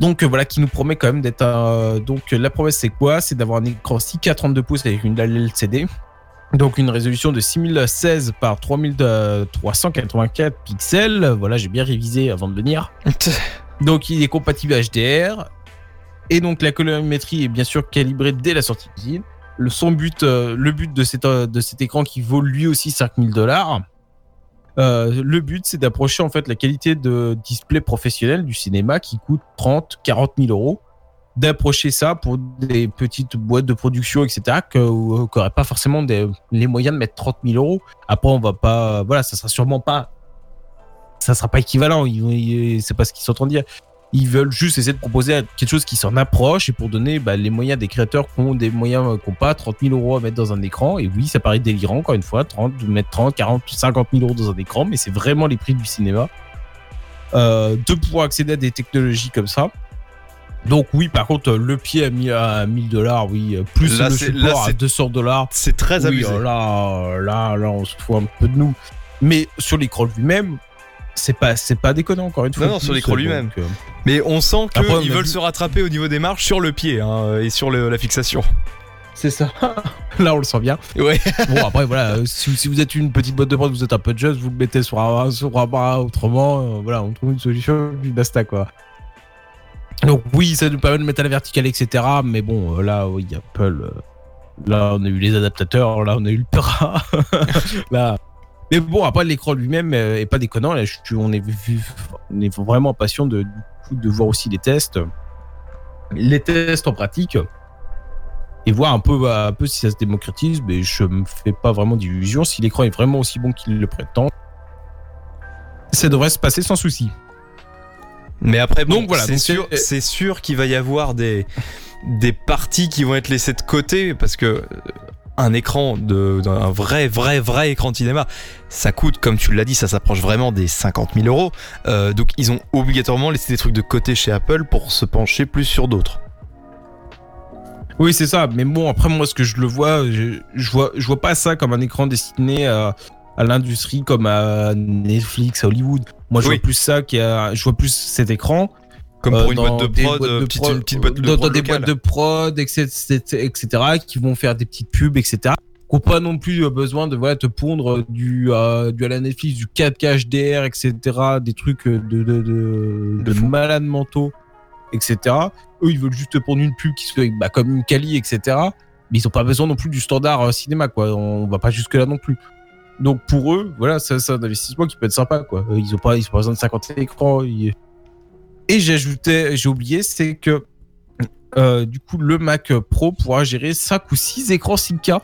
Donc euh, voilà, qui nous promet quand même d'être un. Donc la promesse c'est quoi? C'est d'avoir un écran 6K 32 pouces avec une dalle LCD. Donc une résolution de 6016 par 3384 pixels. Voilà, j'ai bien révisé avant de venir. Donc il est compatible HDR. Et donc la colorimétrie est bien sûr calibrée dès la sortie d'usine. Le, son but, euh, le but de, cet, euh, de cet écran qui vaut lui aussi 5000 dollars. Euh, le but, c'est d'approcher en fait la qualité de display professionnel du cinéma qui coûte 30, 40 000 euros. D'approcher ça pour des petites boîtes de production, etc., qui n'auraient pas forcément les moyens de mettre 30 000 euros. Après, on va pas, voilà, ça sera sûrement pas, ça sera pas équivalent. C'est pas ce qu'ils sont dire. Ils veulent juste essayer de proposer quelque chose qui s'en approche et pour donner bah, les moyens des créateurs qui ont des moyens euh, qui n'ont pas 30 000 euros à mettre dans un écran. Et oui, ça paraît délirant, encore une fois, 30, de mettre 30, 40, 50 000 euros dans un écran, mais c'est vraiment les prix du cinéma. Euh, de pouvoir accéder à des technologies comme ça. Donc oui, par contre, le pied à 1000 à 1000 dollars, oui, euh, plus Là, le c'est- support là, à c'est- 200 dollars. C'est très Oui, abusé. là, là, là, on se fout un peu de nous. Mais sur l'écran lui-même, c'est pas, c'est pas déconnant encore une fois. Non, non, sur l'écran lui-même. euh, Mais on sent qu'ils veulent vu- se rattraper au niveau des marches sur le pied hein, et sur le- la fixation. C'est ça. Là, on le sent bien. Ouais. Bon, après, voilà, euh, si, si vous êtes une petite boîte de prod, vous êtes un peu de juste, vous le mettez sur un, sur un bras, autrement, euh, voilà, on trouve une solution, puis basta, quoi. Donc, oui, ça nous permet de mettre à la verticale, etc. Mais bon, là, oui, Apple, là, on a eu les adaptateurs, là, on a eu le Pera. là. Mais bon, après, l'écran lui-même euh, est pas déconnant. Là, je on, est vu- on est vraiment impatient de, voir aussi les tests. Les tests en pratique et voir un peu, un peu si ça se démocratise. Mais je me fais pas vraiment d'illusions. Si l'écran est vraiment aussi bon qu'il le prétend, ça devrait se passer sans souci. Mais après, bon, Donc voilà, c'est donc sûr, c'est- c'est sûr qu'il va y avoir des, des parties qui vont être laissées de côté parce que euh, un écran de, d'un vrai, vrai, vrai écran de cinéma, ça coûte, comme tu l'as dit, ça s'approche vraiment des 50 000 euros. Euh, donc ils ont obligatoirement laissé des trucs de côté chez Apple pour se pencher plus sur d'autres. Oui, c'est ça. Mais bon, après, moi, ce que je le vois, je, je vois, je vois pas ça comme un écran destiné à, à l'industrie comme à Netflix, à Hollywood. Moi, je Oui. vois plus ça qui je vois plus cet écran. Comme euh, pour une dans boîte de des prod, boîtes euh, de petite, prod- une petite boîte de dans, dans prod des locale. boîtes de prod, etc., etc., qui vont faire des petites pubs, etc., qui n'ont pas non plus euh, besoin de voilà, te pondre du, euh, du à la Netflix, du 4K HDR, etc., des trucs euh, de, de, de, de malades mentaux etc. Eux, ils veulent juste prendre une pub qui soit bah, comme une Kali, etc. Mais ils ont pas besoin non plus du standard euh, cinéma, quoi. On va pas jusque là non plus. Donc pour eux, voilà, c'est un investissement qui peut être sympa, quoi. Euh, Ils ont pas, ils ont pas besoin de 50 écrans. ils- Et j'ajoutais, j'ai oublié, c'est que euh, du coup, le Mac Pro pourra gérer 5 ou 6 écrans 6K.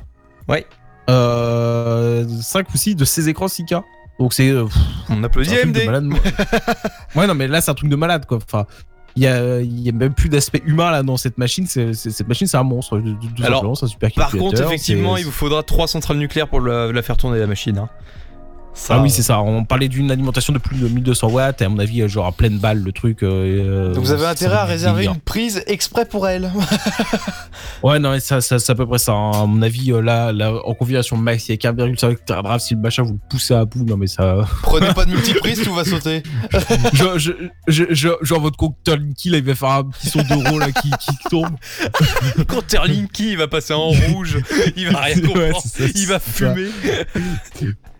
Ouais. Euh, 5 ou 6 de ces écrans 6K. Donc c'est. euh, On applaudit AMD. ouais, non, mais là, c'est un truc de malade, quoi. Enfin, il y a, y a même plus d'aspect humain là dans cette machine. C'est, c'est- cette machine, c'est un monstre. Alors, un super Par contre, effectivement, il vous faudra trois centrales nucléaires pour la, la faire tourner la machine. hein. Ça, Ah oui, c'est ça. On parlait d'une alimentation de plus de 1200 watts. Et à mon avis, euh, genre à pleine balle le truc. euh, Donc vous avez intérêt à réserver une prise exprès pour elle. Ouais, non, mais ça, ça, c'est à peu près ça. hein. À mon avis, euh, là, là, en configuration max, il y a 1,5 teradrave. Si le machin vous le poussez à bout, non, mais ça. Prenez pas de multiprise, tout va sauter. genre, je, je, je- genre, votre compteur Linky, là, il va faire un petit son d'euro, là, qui, qui tombe. Compteur Linky, il va passer en rouge, il va rien Ouais, comprendre, ça, il va fumer.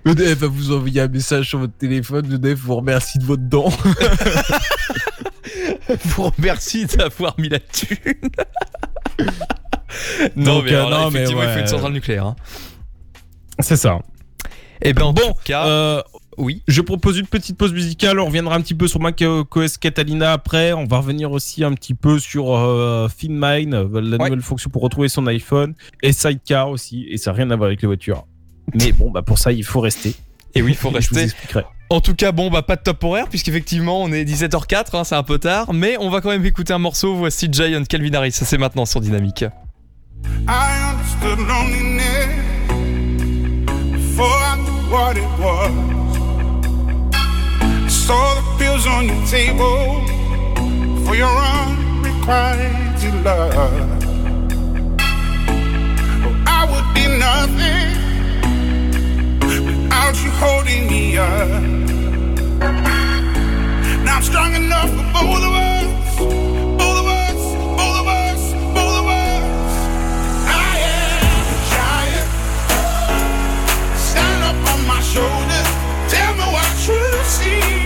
EDF va vous envoyer un message sur votre téléphone. EDF vous remercie de votre dent. vous remercie d'avoir mis la thune. non, Donc, mais, euh, alors là, non, mais effectivement, il faut ouais. une centrale nucléaire. hein. C'est ça. Et ben, en Bon, tout cas, Euh, oui. Je propose une petite pause musicale. On reviendra un petit peu sur Mac OS Catalina après. On va revenir aussi un petit peu sur euh, FinMine, euh, la Ouais. nouvelle fonction pour retrouver son iPhone, et Sidecar aussi. Et ça n'a rien à voir avec les voitures. Mais bon, bah pour ça, il faut rester. Et oui, il faut Je vous rester. expliquerai. En tout cas, bon, bah pas de top horaire, puisqu'effectivement, on est 17h04, hein, c'est un peu tard, mais on va quand même écouter un morceau. Voici Giant Calvin Harris, ça c'est maintenant sur Dynamique. I understood loneliness before I knew what it was. Saw the pills on your table for your unrequited love. Oh, I would be nothing without you holding me up. Now I'm strong enough for both of us. I am a giant. Stand up on my shoulders. Tell me what you see.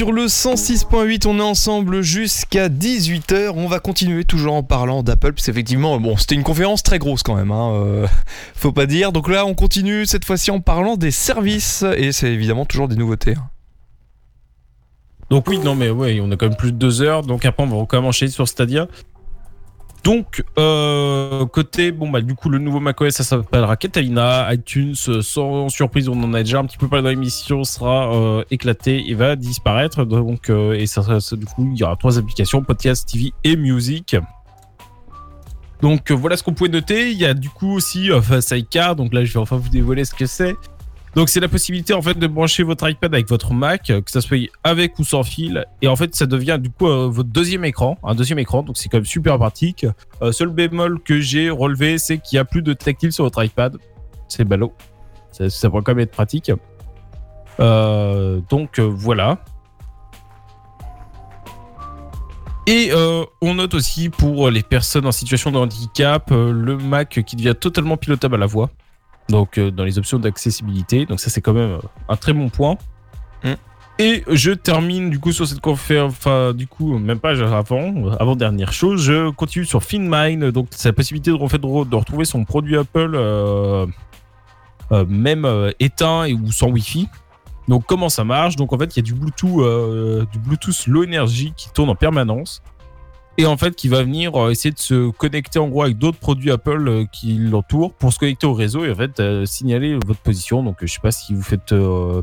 Sur le 106.8, on est ensemble jusqu'à 18h. On va continuer toujours en parlant d'Apple, parce qu'effectivement, bon, c'était une conférence très grosse quand même, hein, euh, faut pas dire. Donc là, on continue cette fois-ci en parlant des services, et c'est évidemment toujours des nouveautés. hein. Donc oui, non mais ouais, on a quand même plus de deux heures, donc après on va quand même enchaîner sur Stadia. Donc euh, côté bon bah du coup le nouveau macOS ça s'appellera Catalina, iTunes euh, sans surprise on en a déjà un petit peu parlé dans l'émission sera euh, éclaté et va disparaître donc et ça, du coup il y aura trois applications podcast, TV et musique. Donc voilà ce qu'on pouvait noter. Il y a du coup aussi Sidecar. Donc là, je vais enfin vous dévoiler ce que c'est. Donc c'est la possibilité en fait de brancher votre iPad avec votre Mac, euh, que ça soit avec ou sans fil, et en fait ça devient du coup euh, votre deuxième écran, un deuxième écran. Donc c'est quand même super pratique. Euh, seul bémol que j'ai relevé, c'est qu'il y a plus de tactile sur votre iPad. C'est ballot. Ça, ça pourrait quand même être pratique. Donc voilà. Et on note aussi pour les personnes en situation de handicap le Mac qui devient totalement pilotable à la voix. Donc euh, dans les options d'accessibilité. Donc ça c'est quand même euh, un très bon point. Mm. Et je termine du coup sur cette conférence, enfin du coup même pas avant, avant dernière chose, je continue sur FinMine, donc c'est la possibilité de, en fait, de re- de retrouver son produit Apple euh, euh, même euh, éteint et ou sans Wi-Fi. Donc comment ça marche? Donc en fait il y a du Bluetooth, euh, du Bluetooth low energy qui tourne en permanence et en fait qui va venir euh, essayer de se connecter en gros avec d'autres produits Apple euh, qui l'entourent pour se connecter au réseau et en fait euh, signaler votre position. Donc je sais pas si vous faites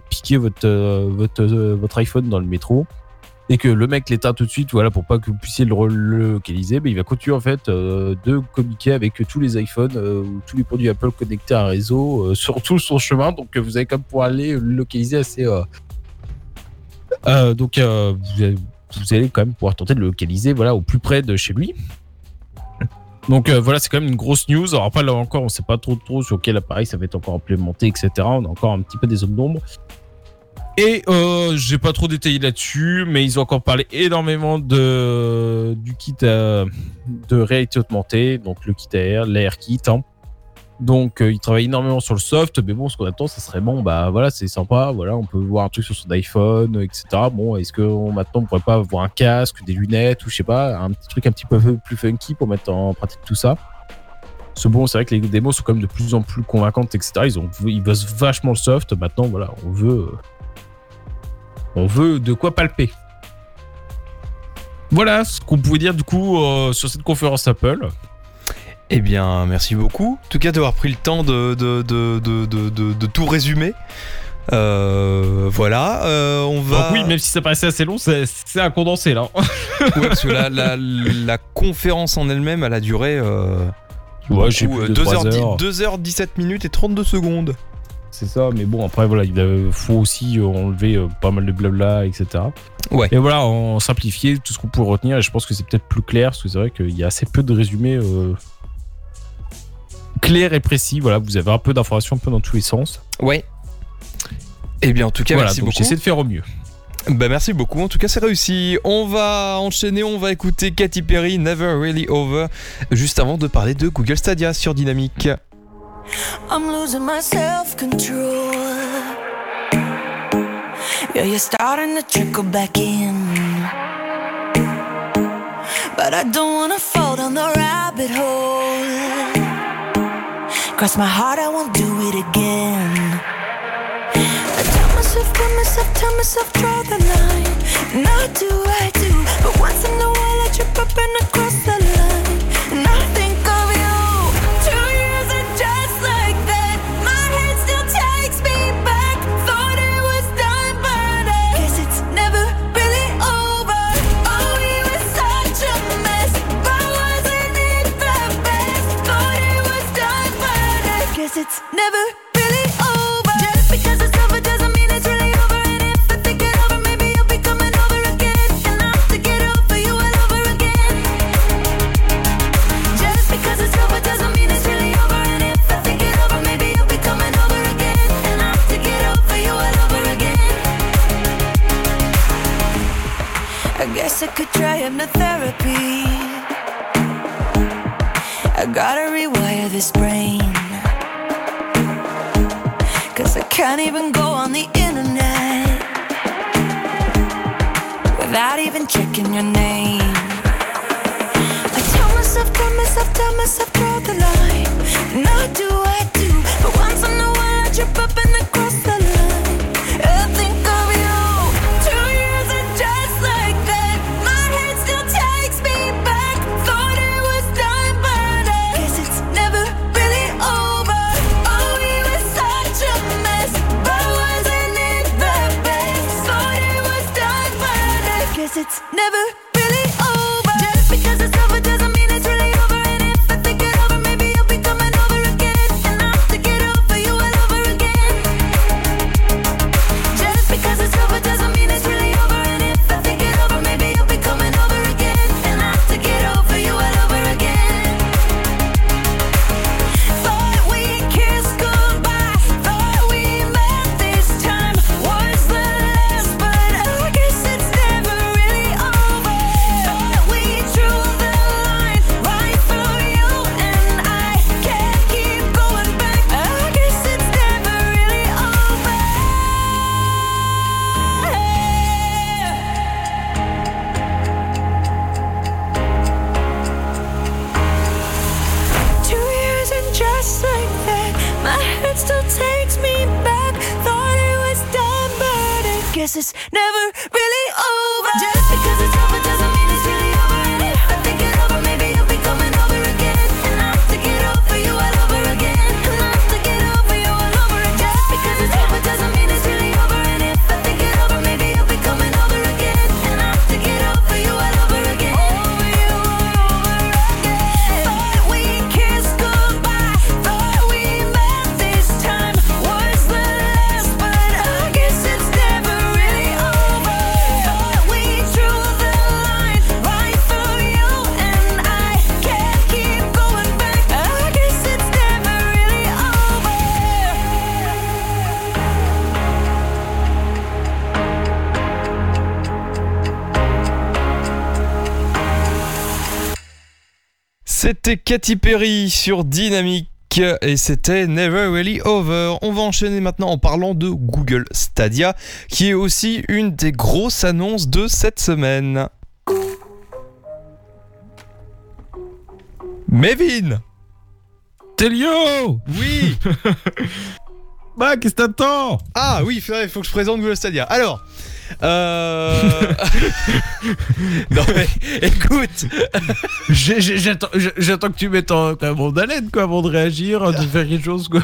piquer votre votre votre iPhone dans le métro et que le mec l'éteint tout de suite, voilà, pour pas que vous puissiez le, re- le localiser, mais il va continuer en fait de communiquer avec tous les iPhones ou tous les produits Apple connectés à un réseau sur tout son chemin. Donc vous allez même pouvoir aller le localiser assez. donc vous, allez, vous allez quand même pouvoir tenter de le localiser, voilà, au plus près de chez lui. Donc euh, voilà, c'est quand même une grosse news. Alors après là encore, on sait pas trop trop sur quel appareil ça va être encore implémenté, etc. On a encore un petit peu des zones d'ombre. Et euh, j'ai pas trop détaillé là-dessus, mais ils ont encore parlé énormément de du kit euh, de réalité augmentée, donc le kit AR, l'AR kit. hein. Donc euh, ils travaillent énormément sur le soft, mais bon, ce qu'on attend, ça serait bon, bah voilà, c'est sympa, voilà, on peut voir un truc sur son iPhone, etc. Bon, est-ce que maintenant on pourrait pas avoir un casque, des lunettes ou je sais pas, un petit truc un petit peu plus funky pour mettre en pratique tout ça? Ce bon, c'est vrai que les démos sont quand même de plus en plus convaincantes, etc. Ils ont, ils bossent vachement le soft. Maintenant, voilà, on veut, on veut de quoi palper. Voilà ce qu'on pouvait dire du coup euh, sur cette conférence Apple. Eh bien, merci beaucoup. En tout cas, d'avoir pris le temps de, de, de, de, de, de- de tout résumer. Euh, voilà, euh, on va. Donc oui, même si ça paraissait assez long, c'est un condensé là. Ouais, parce que la, la, la conférence en elle-même, elle a duré. Euh, Ouais, j'ai beaucoup, plus euh, de 2 trois heures dix- heures. 2 heures 17 minutes et 32 secondes. C'est ça, mais bon, après, voilà, il faut aussi enlever pas mal de blabla, etc. Ouais. Et voilà, en simplifier tout ce qu'on pourrait retenir, et je pense que c'est peut-être plus clair, parce que c'est vrai qu'il y a assez peu de résumés clairs et précis. Voilà, vous avez un peu d'informations un peu dans tous les sens. Ouais. Eh bien, en tout cas, voilà, merci donc beaucoup. j'essaie de faire au mieux. Bah merci beaucoup, en tout cas c'est réussi. On va enchaîner, on va écouter Katy Perry, Never Really Over, juste avant de parler de Google Stadia sur Dynamique. I'm losing my self control. Yeah, you're starting to trickle back in. But I don't wanna fall down the rabbit hole. Cross my heart, I won't do it again. I tell myself, tell myself, tell myself, draw the line. I do, I do. But once in a while, I trip up and I cross the line. It's never really over. Just because it's over doesn't mean it's really over. And if I think it over, maybe you'll be coming over again. And I'll over you all over again. Just because it's over doesn't mean it's really over. And if I think it over, maybe you'll be coming over again. And I'll over you all over again. I guess I could try hypnotherapy. I gotta rewire this brain. Can't even go on the internet without even checking your name. I tell myself, tell myself, tell myself, draw the line, and I do. Never C'était Katy Perry sur Dynamique et c'était Never Really Over. On va enchaîner maintenant en parlant de Google Stadia, qui est aussi une des grosses annonces de cette semaine. Mevin Telio Oui Bah, qu'est-ce que t'attends Ah oui, il faut que je présente Google Stadia. Alors, euh... non mais, écoute J'attends que tu mettes en, ta bande haleine, quoi, avant de réagir, de faire quelque chose, quoi.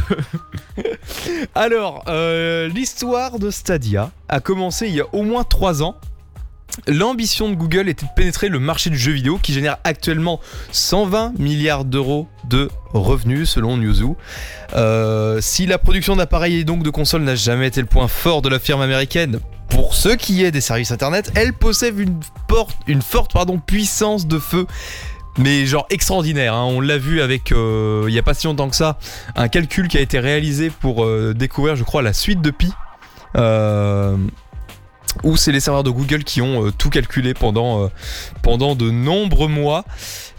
Alors, euh, l'histoire de Stadia a commencé il y a au moins 3 ans. L'ambition de Google était de pénétrer le marché du jeu vidéo qui génère actuellement 120 milliards d'euros de revenus selon Newzoo. Euh, si la production d'appareils et donc de consoles n'a jamais été le point fort de la firme américaine, pour ce qui est des services internet, elle possède une, forte puissance de feu mais genre extraordinaire. hein. On l'a vu avec, euh, il y a pas si longtemps que ça, un calcul qui a été réalisé pour euh, découvrir, je crois, la suite de Pi. Où c'est les serveurs de Google qui ont euh, tout calculé pendant, euh, pendant de nombreux mois,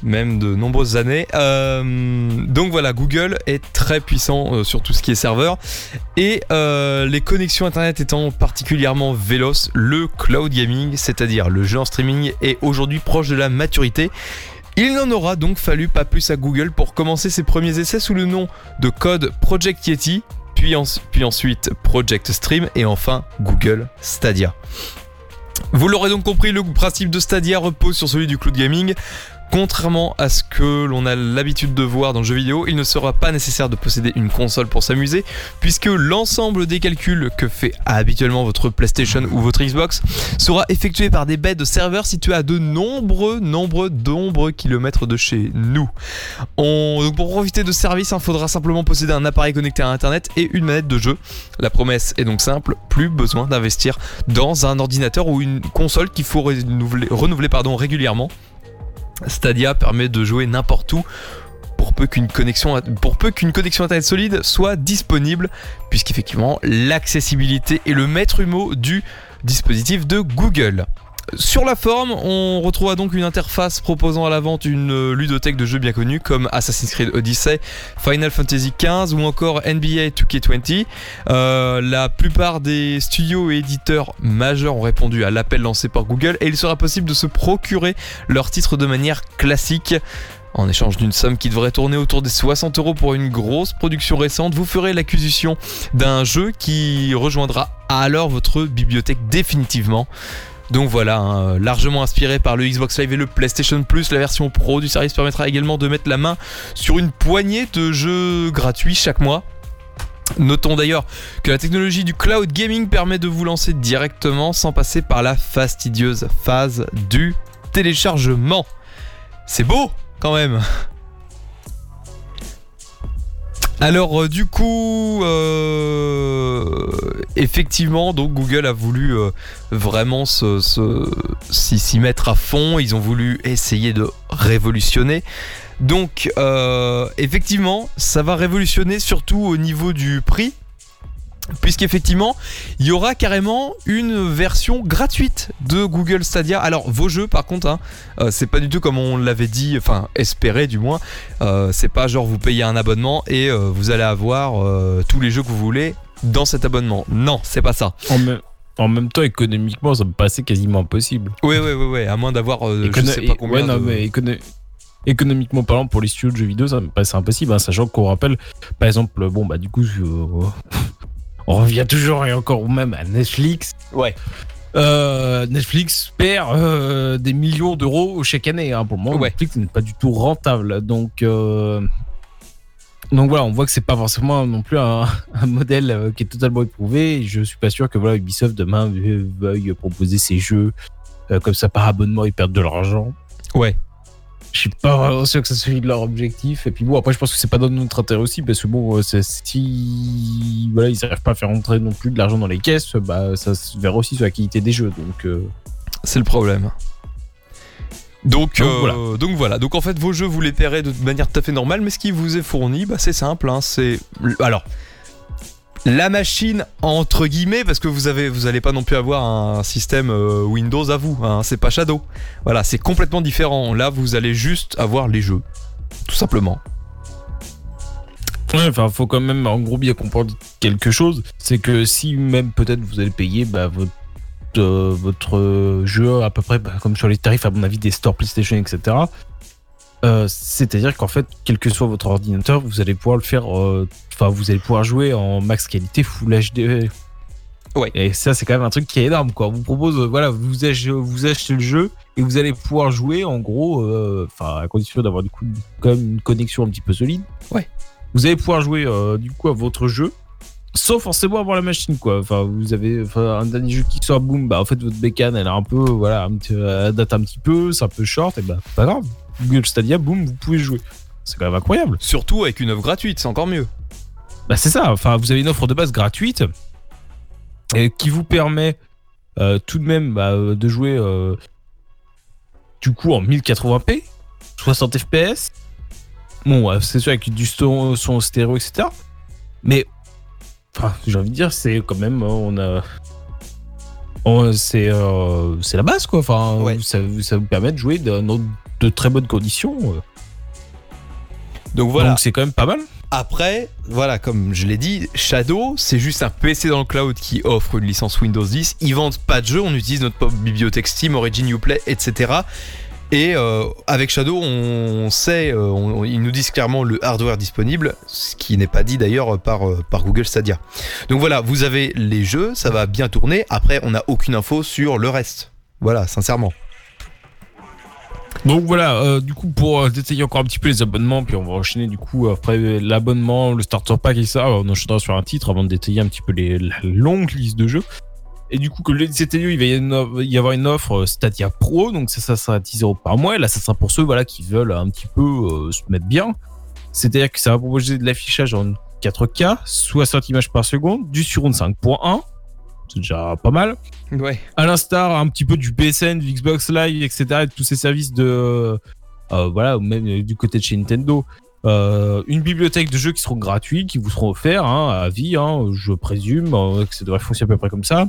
même de nombreuses années. Euh, donc voilà, Google est très puissant sur tout ce qui est serveur. Et les connexions Internet étant particulièrement véloces, le cloud gaming, c'est-à-dire le jeu en streaming, est aujourd'hui proche de la maturité. Il n'en aura donc fallu pas plus à Google pour commencer ses premiers essais sous le nom de code Project Yeti, puis, en- puis ensuite Project Stream et enfin Google Stadia. Vous l'aurez donc compris, le principe de Stadia repose sur celui du cloud gaming. Contrairement à ce que l'on a l'habitude de voir dans le jeu vidéo, il ne sera pas nécessaire de posséder une console pour s'amuser, puisque l'ensemble des calculs que fait habituellement votre PlayStation ou votre Xbox sera effectué par des baies de serveurs situés à de nombreux, nombreux, nombreux kilomètres de chez nous. On- donc pour profiter de ce service, il faudra simplement posséder un appareil connecté à Internet et une manette de jeu. La promesse est donc simple, plus besoin d'investir dans un ordinateur ou une console qu'il faut renouveler, régulièrement. Stadia permet de jouer n'importe où pour peu qu'une connexion, internet solide soit disponible, puisqu'effectivement l'accessibilité est le maître mot du dispositif de Google. Sur la forme, on retrouvera donc une interface proposant à la vente une ludothèque de jeux bien connus comme Assassin's Creed Odyssey, Final Fantasy XV ou encore NBA 2K20. Euh, la plupart des studios et éditeurs majeurs ont répondu à l'appel lancé par Google et il sera possible de se procurer leurs titres de manière classique. En échange d'une somme qui devrait tourner autour des 60 euros pour une grosse production récente, vous ferez l'acquisition d'un jeu qui rejoindra alors votre bibliothèque définitivement. Donc voilà, hein, largement inspiré par le Xbox Live et le PlayStation Plus, la version Pro du service permettra également de mettre la main sur une poignée de jeux gratuits chaque mois. Notons d'ailleurs que la technologie du cloud gaming permet de vous lancer directement sans passer par la fastidieuse phase du téléchargement. C'est beau quand même. Alors euh, du coup, euh, effectivement, donc Google a voulu euh, vraiment se- s'y mettre à fond. Ils ont voulu essayer de révolutionner. Donc, effectivement, ça va révolutionner surtout au niveau du prix. Puisqu'effectivement, il y aura carrément une version gratuite de Google Stadia. Alors, vos jeux, par contre, hein, euh, c'est pas du tout comme on l'avait dit, enfin, espéré du moins. Euh, c'est pas genre vous payez un abonnement et euh, vous allez avoir tous les jeux que vous voulez dans cet abonnement. Non, c'est pas ça. En même, en même temps, économiquement, ça me paraissait quasiment impossible. Ouais, ouais, ouais, ouais, à moins d'avoir euh, je Écono- sais pas combien ouais, non, de- mais écono- économiquement parlant, pour les studios de jeux vidéo, ça me paraissait impossible, hein, sachant qu'on rappelle, par exemple, bon, bah, du coup, euh, on revient toujours et encore même à Netflix. Ouais. Euh, Netflix perd euh, des millions d'euros chaque année. hein. Pour le moment, Ouais. Netflix n'est pas du tout rentable. Donc, euh, donc voilà, on voit que c'est pas forcément non plus un, un modèle qui est totalement éprouvé. Et je suis pas sûr que voilà, Ubisoft demain ve- veuille proposer ses jeux comme ça par abonnement, ils perdent de l'argent. Ouais. Je suis pas vraiment sûr que ça soit leur objectif. Et puis bon, après, je pense que c'est pas dans notre intérêt aussi, parce que bon, euh, si voilà, ils n'arrivent pas à faire rentrer non plus de l'argent dans les caisses, bah ça se verra aussi sur la qualité des jeux. Donc euh, C'est le problème. Donc, Donc, euh, voilà. donc voilà. Donc en fait, vos jeux vous les paierez de manière tout à fait normale, mais ce qui vous est fourni, bah, c'est simple. hein, c'est alors la machine entre guillemets, parce que vous avez, vous allez pas non plus avoir un système euh, Windows à vous. hein, c'est pas Shadow. Voilà, c'est complètement différent. Là, vous allez juste avoir les jeux, tout simplement. Ouais, enfin, faut quand même en gros bien comprendre quelque chose. C'est que si même peut-être vous allez payer bah, votre, euh, jeu à peu près bah, comme sur les tarifs, à mon avis, des stores PlayStation, etc. euh, C'est-à-dire qu'en fait, quel que soit votre ordinateur, vous allez pouvoir le faire. euh, Enfin, vous allez pouvoir jouer en max qualité Full HD. Ouais. Et ça, c'est quand même un truc qui est énorme, quoi. On vous propose, euh, voilà, vous achetez, vous achetez le jeu et vous allez pouvoir jouer en gros, euh, enfin, à condition d'avoir du coup quand même une connexion un petit peu solide. Ouais. Vous allez pouvoir jouer du coup à votre jeu sans forcément avoir la machine quoi. Enfin, vous avez enfin, un dernier jeu qui sort, boum, bah en fait votre bécane elle est un peu, voilà, un petit- elle date un petit peu, c'est un peu short, et bah pas grave. Google Stadia, boum, vous pouvez jouer. C'est quand même incroyable. Surtout avec une œuvre gratuite, c'est encore mieux. Bah c'est ça, enfin vous avez une offre de base gratuite et qui vous permet euh, tout de même bah, euh, de jouer euh, du coup en 1080p, 60 fps. Bon, ouais, c'est sûr avec du son, son stéréo, etc. Mais enfin, j'ai envie de dire, c'est quand même, on a. on- c'est euh, la base quoi. Enfin, ça, ça vous permet de jouer dans dans de très bonnes conditions. euh. Donc voilà. Donc c'est quand même pas mal. Après, voilà, comme je l'ai dit, Shadow, c'est juste un PC dans le cloud qui offre une licence Windows 10. Ils vendent pas de jeu, on utilise notre bibliothèque Steam, Origin Uplay, etc. Et euh, avec Shadow, on sait, euh, on- ils nous disent clairement le hardware disponible, ce qui n'est pas dit d'ailleurs par, par Google Stadia. Donc voilà, vous avez les jeux, ça va bien tourner. Après, on n'a aucune info sur le reste. Voilà, sincèrement. Donc voilà, euh, du coup pour euh, détailler encore un petit peu les abonnements, puis on va enchaîner du coup après euh, l'abonnement, le starter pack et ça, on enchaînera sur un titre avant de détailler un petit peu les, la longue liste de jeux. Et du coup, comme le Théo, il va y avoir une- offre euh, Stadia Pro, donc ça, ça sera 10 euros par mois. Et là, ça sera pour ceux voilà, qui veulent un petit peu euh, se mettre bien. C'est-à-dire que ça va proposer de l'affichage en 4K, 60 images par seconde, du Surround 5.1, c'est déjà pas mal Ouais. à l'instar un petit peu du PSN, du Xbox Live, etc., et de tous ces services de. euh, voilà, ou même euh, du côté de chez Nintendo. Euh, une bibliothèque de jeux qui seront gratuits, qui vous seront offerts hein, à vie, hein, je présume, euh, que ça devrait fonctionner à peu près comme ça.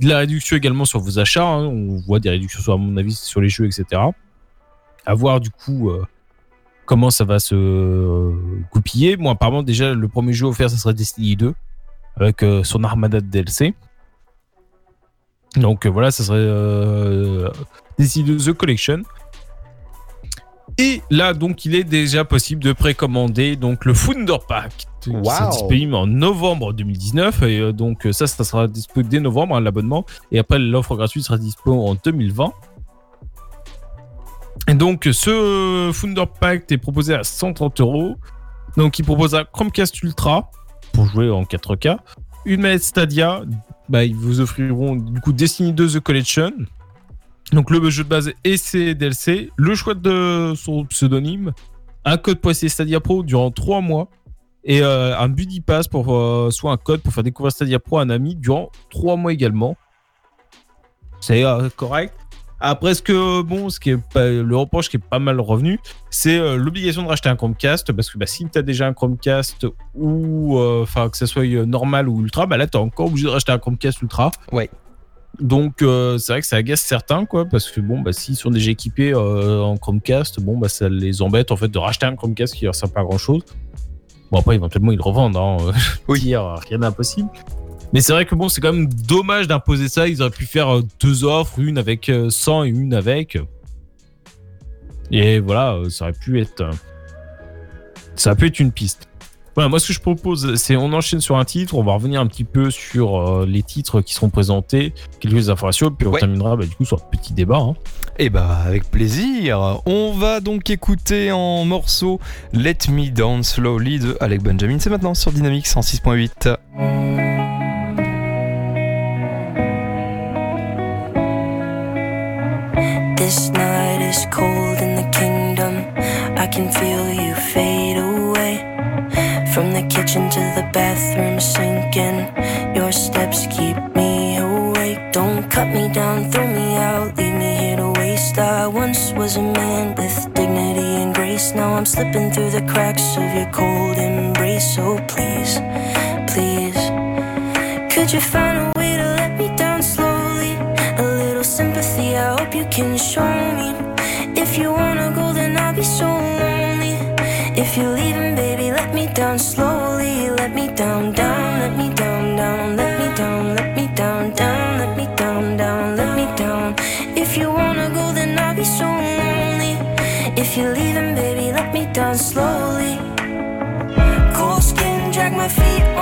de la réduction également sur vos achats. hein. On voit des réductions, sur, à mon avis, sur les jeux, etc. À voir du coup euh, comment ça va se euh, goupiller. Bon, apparemment, déjà, le premier jeu offert, ça serait Destiny 2 avec euh, son armada de DLC. Donc euh, voilà, ça serait euh, Destiny 2 The Collection. Et là, donc, il est déjà possible de précommander donc le Founder Pack. qui sera disponible en novembre 2019. Et euh, donc, ça, ça sera disponible dès novembre, hein, l'abonnement. Et après, l'offre gratuite sera disponible en 2020. Et donc, ce Founder Pack est proposé à 130 euros. Donc, il propose un Chromecast Ultra pour jouer en 4K. Une manette Stadia. Bah, ils vous offriront du coup Destiny 2 The Collection. Donc, le jeu de base et ses DLC. Le choix de son pseudonyme. Un code pour essayer Stadia Pro durant 3 mois. Et euh, un Buddy Pass pour euh, soit un code pour faire découvrir Stadia Pro à un ami durant 3 mois également. C'est euh, correct. Après, ce que bon, ce qui est pas- le reproche qui est pas mal revenu, c'est euh, l'obligation de racheter un Chromecast parce que bah, si tu as déjà un Chromecast ou euh, enfin que ça soit euh, normal ou ultra, bah là tu es encore obligé de racheter un Chromecast ultra. Ouais. Donc euh, c'est vrai que ça agace certains quoi parce que bon bah s'ils sont déjà équipés euh, en Chromecast, bon bah ça les embête en fait de racheter un Chromecast qui leur sert pas à grand chose. Bon après éventuellement ils le revendent hein. Oui, rien d'impossible. Mais c'est vrai que bon, c'est quand même dommage d'imposer ça. Ils auraient pu faire euh, deux offres, une avec euh, 100 et une avec. Et voilà, euh, ça aurait pu être. euh, Ça aurait pu être une piste. Voilà, moi ce que je propose, c'est on enchaîne sur un titre, on va revenir un petit peu sur euh, les titres qui seront présentés, quelques informations, puis on terminera bah, du coup sur un petit débat. hein. Et bah avec plaisir. On va donc écouter en morceau Let Me Down Slowly de Alec Benjamin. C'est maintenant sur Dynamics 106.8. This night is cold in the kingdom. I can feel you fade away. From the kitchen to the bathroom sinking. Your steps keep me awake. Don't cut me down, throw me out, leave me here to waste. I once was a man with dignity and grace. Now I'm slipping through the cracks of your cold embrace. So please, please, could you find a sympathy, I hope you can show me. If you wanna go, then I'll be so lonely. If you're leaving, baby, let me down slowly. Let me down, down, let me down, down, let me down, let me down, down, let me down, down, let me down. If you wanna go, then I'll be so lonely. If you're leaving, baby, let me down slowly. Cold skin, drag my feet on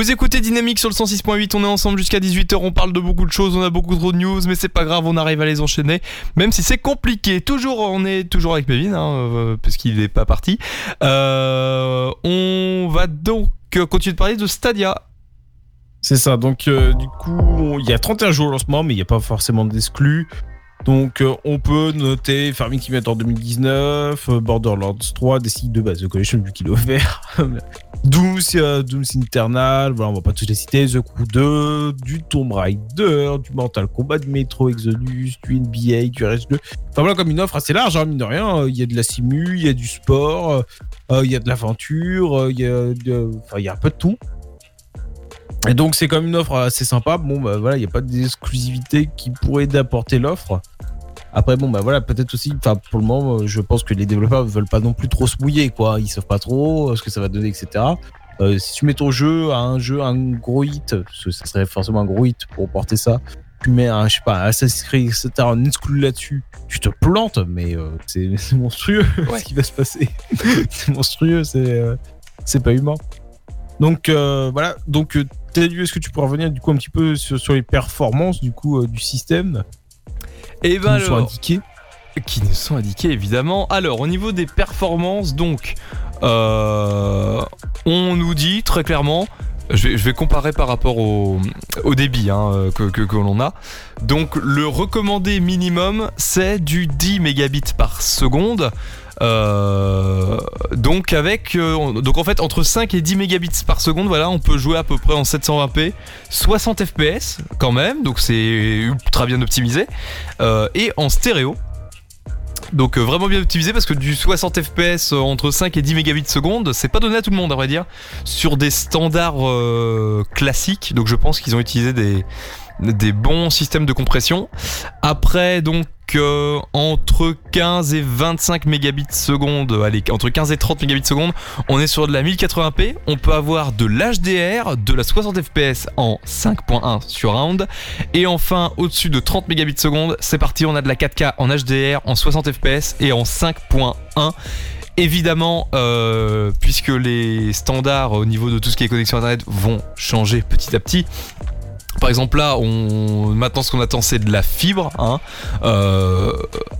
Vous écoutez Dynamique sur le 106.8, on est ensemble jusqu'à 18h, on parle de beaucoup de choses, on a beaucoup trop de news, mais c'est pas grave, on arrive à les enchaîner, même si c'est compliqué. Toujours, on est toujours avec Mévin, hein, euh, parce qu'il n'est pas parti. Euh, on va donc continuer de parler de Stadia. C'est ça. Donc, euh, du coup, il y a 31 jours au lancement, mais il n'y a pas forcément d'exclus. Donc, euh, on peut noter Farming Simulator 2019, euh, Borderlands 3, Destiny 2, bah, The Collection, vu qu'il est offert. Doom, euh, Doom Eternal, voilà, on va pas tous les citer. The Crew 2, du Tomb Raider, du Mortal Kombat, du Metro Exodus, du NBA, du RS2. Enfin, voilà, comme une offre assez large, hein, mine de rien. Euh, Il y a de la simu, il y a du sport, il y a de l'aventure, il y y a un peu de tout. Et donc c'est quand même une offre assez sympa. Bon bah voilà, il n'y a pas d'exclusivité qui pourrait d'apporter l'offre. Après bon bah voilà, peut-être aussi, enfin pour le moment, euh, je pense que les développeurs ne veulent pas non plus trop se mouiller quoi. Ils savent pas trop euh, ce que ça va donner, etc. Euh, si tu mets ton jeu à un jeu, un gros hit, parce que ça serait forcément un gros hit pour porter ça. Tu mets un, je sais pas, un Assassin's Creed, etc., un exclu là-dessus, tu te plantes, mais euh, c'est monstrueux ce qui va se passer. c'est monstrueux, c'est euh, c'est pas humain. Donc voilà, donc est-ce que tu pourrais revenir du coup un petit peu sur, sur les performances du coup euh, du système Et qui ben nous sont indiquées qui nous sont indiqués évidemment. Alors au niveau des performances, donc euh, on nous dit très clairement. Je vais, je vais comparer par rapport au, au débit hein, euh, que, que, que l'on a. Donc le recommandé minimum c'est du 10 mégabits par seconde. Euh, donc avec euh, donc en fait entre 5 et 10 mégabits par seconde voilà on peut jouer à peu près en 720p 60 fps quand même donc c'est ultra bien optimisé Euh, et en stéréo donc vraiment bien optimisé parce que du 60 fps entre 5 et 10 mégabits seconde, c'est pas donné à tout le monde à vrai dire, sur des standards classiques. Donc je pense qu'ils ont utilisé des, des bons systèmes de compression. Après donc euh, entre 15 et 25 mégabits seconde, allez entre 15 et 30 mégabits seconde, on est sur de la 1080p. On peut avoir de l'HDR, de la 60 fps en 5.1 sur round, et enfin au-dessus de 30 mégabits seconde, c'est parti, on a de la 4K en HDR, en 60 fps et en 5.1. Évidemment, euh, puisque les standards au niveau de tout ce qui est connexion internet vont changer petit à petit. Par exemple là, on... maintenant ce qu'on attend c'est de la fibre. hein. Euh,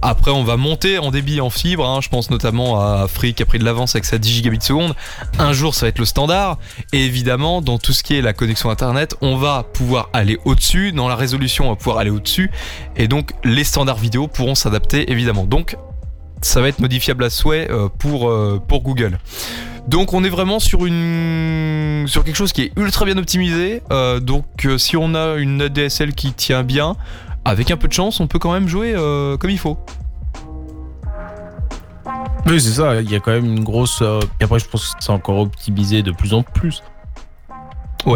Après on va monter en débit en fibre. hein. Je pense notamment à Free qui a pris de l'avance avec sa 10 gigabits seconde. Un jour ça va être le standard. Et évidemment dans tout ce qui est la connexion internet, on va pouvoir aller au-dessus. Dans la résolution, on va pouvoir aller au-dessus. Et donc les standards vidéo pourront s'adapter évidemment. Donc ça va être modifiable à souhait euh, pour, euh, pour Google. Donc on est vraiment sur une sur quelque chose qui est ultra bien optimisé. Euh, donc euh, si on a une ADSL qui tient bien, avec un peu de chance, on peut quand même jouer euh, comme il faut. Oui, c'est ça. Il y a quand même une grosse. euh, Et après, je pense que c'est encore optimisé de plus en plus.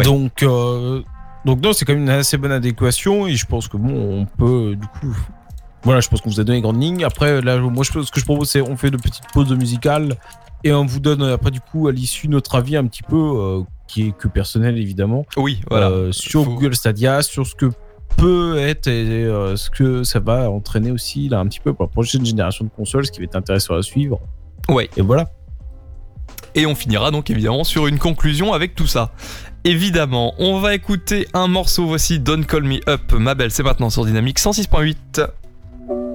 Donc, euh, donc non, c'est quand même une assez bonne adéquation et je pense que bon, on peut du coup. Voilà, je pense qu'on vous a donné les grandes lignes. Après, là, moi, je, ce que je propose, c'est on fait de petites pauses musicales et on vous donne après du coup à l'issue notre avis un petit peu euh, qui est que personnel évidemment. Oui, voilà. Euh, sur Google Stadia, sur ce que peut être et euh, ce que ça va entraîner aussi là un petit peu pour la prochaine génération de consoles, ce qui va être intéressant à suivre. Ouais. Et voilà. Et on finira donc évidemment sur une conclusion avec tout ça. Évidemment, on va écouter un morceau. Voici Don't Call Me Up, ma belle. C'est maintenant sur Dynamique 106.8.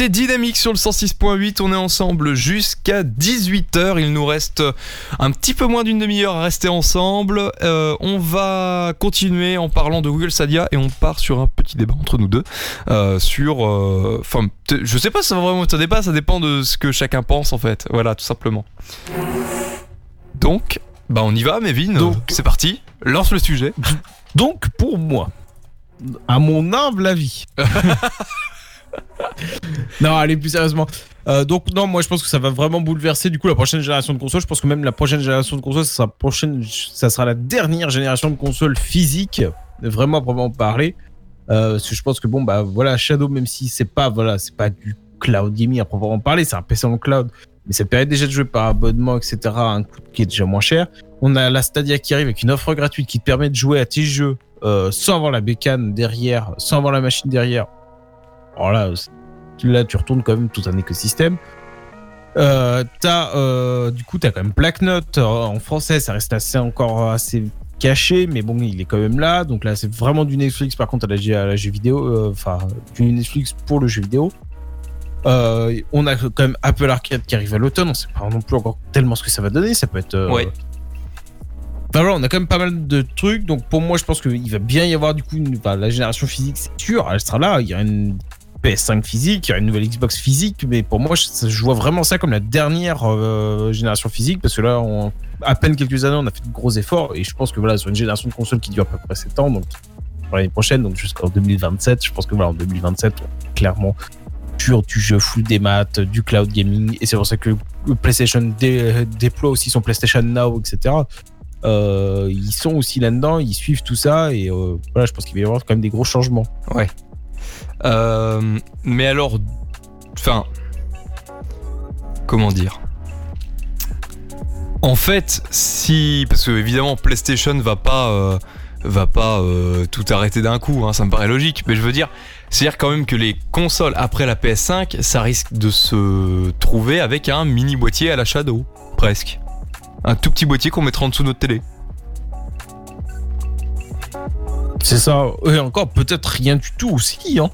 Écoutez Dynamique sur le 106.8, on est ensemble jusqu'à 18h, il nous reste un petit peu moins d'une demi-heure à rester ensemble. Euh, on va continuer en parlant de Google Stadia et on part sur un petit débat entre nous deux euh, sur... euh, Enfin, je sais pas si ça va vraiment être un débat, ça dépend de ce que chacun pense en fait, voilà tout simplement. Donc, bah on y va Mévin, c'est parti, lance le sujet. Donc pour moi, à mon humble avis. non, allez plus sérieusement. Euh, donc non, moi je pense que ça va vraiment bouleverser du coup la prochaine génération de consoles. Je pense que même la prochaine génération de consoles, ça sera, prochaine, ça sera la dernière génération de consoles physiques, vraiment à proprement parler. Euh, parce que je pense que bon bah voilà Shadow, même si c'est pas voilà c'est pas du cloud gaming à proprement parler, c'est un PC en cloud, mais ça permet déjà de jouer par abonnement etc. un coût qui est déjà moins cher. On a la Stadia qui arrive avec une offre gratuite qui te permet de jouer à tes jeux euh, sans avoir la bécane derrière, sans avoir la machine derrière. Alors là, là tu retournes quand même tout un écosystème. Euh, t'as, euh, du coup, t'as quand même Black Note euh, en français, ça reste assez encore assez caché, mais bon, il est quand même là. Donc là, c'est vraiment du Netflix. Par contre, à la, jeu- à la jeu vidéo, euh, enfin, du Netflix pour le jeu vidéo. Euh, on a quand même Apple Arcade qui arrive à l'automne. On sait pas non plus encore tellement ce que ça va donner. Ça peut être. euh, Ouais. Enfin voilà, on a quand même pas mal de trucs. Donc pour moi, je pense qu'il va bien y avoir du coup une, enfin, la génération physique, c'est sûr, elle sera là. Il y a une PS5 physique, il y a une nouvelle Xbox physique. Mais pour moi, je, je vois vraiment ça comme la dernière euh, génération physique parce que là, à peine quelques années, on a fait de gros efforts et je pense que voilà, sur une génération de consoles qui dure à peu près 7 ans, donc pour l'année prochaine, donc jusqu'en 2027, je pense que voilà, en 2027, on est clairement sur du jeu full des maths, du cloud gaming, et c'est pour ça que PlayStation dé- déploie aussi son PlayStation Now, etc. Euh, ils sont aussi là-dedans, ils suivent tout ça, et euh, voilà, je pense qu'il va y avoir quand même des gros changements. Ouais. Euh, mais alors, enfin, comment dire? En fait, si parce que évidemment PlayStation va pas euh, va pas euh, tout arrêter d'un coup, hein, ça me paraît logique. Mais je veux dire, c'est-à-dire quand même que les consoles après la PS5, ça risque de se trouver avec un mini boîtier à la Shadow, presque. Un tout petit boîtier qu'on mettra en dessous de notre télé. C'est ça, et encore peut-être rien du tout aussi. Hein.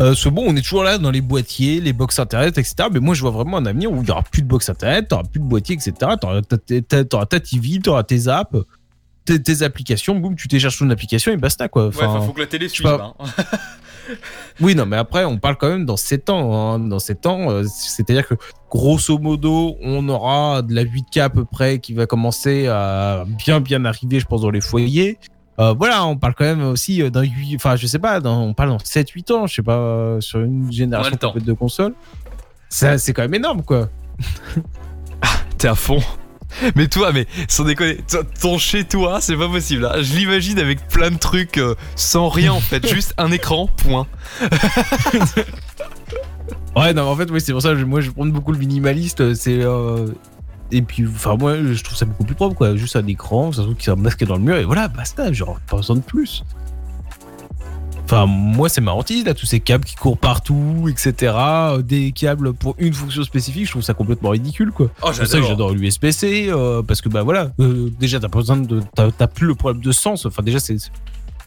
Euh, ce bon, on est toujours là dans les boîtiers, les box internet, etc. Mais moi, je vois vraiment un avenir où il y aura plus de box internet, t'auras plus de boîtier, etc. T'auras ta, ta- TV, t'auras tes apps, tes, tes applications. Boum, tu télécharges une application et basta quoi. Enfin, que la télé sais pas. Oui, non, mais après, on parle quand même dans 7 ans. hein. Dans 7 ans, euh, c'est-à-dire que grosso modo, on aura de la 8K à peu près qui va commencer à bien, bien arriver, je pense, dans les foyers. Euh, voilà, on parle quand même aussi euh, d'un 8, enfin, je sais pas, dans- on parle dans 7-8 ans, je sais pas, euh, sur une génération temps. de consoles. Ça, c'est quand même énorme, quoi. T'es à fond. Mais toi, mais sans déconner, toi, ton chez toi, c'est pas possible. hein. Je l'imagine avec plein de trucs euh, sans rien en fait, juste un écran, point. Ouais, non, mais en fait, oui, c'est pour ça que je- moi je prends beaucoup le minimaliste. euh, C'est. Et puis, enfin, moi je trouve ça beaucoup plus propre, quoi. Juste un écran, ça se trouve qui est masqué dans le mur, et voilà, basta, genre, pas besoin de plus. Enfin, moi, c'est ma hantise, là, tous ces câbles qui courent partout, etc. euh, Des câbles pour une fonction spécifique, je trouve ça complètement ridicule, quoi. Oh, C'est ça que j'adore l'USB-C, euh, parce que, bah voilà, euh, déjà, t'as pas besoin de. T'as plus le problème de sens, enfin, déjà, c'est.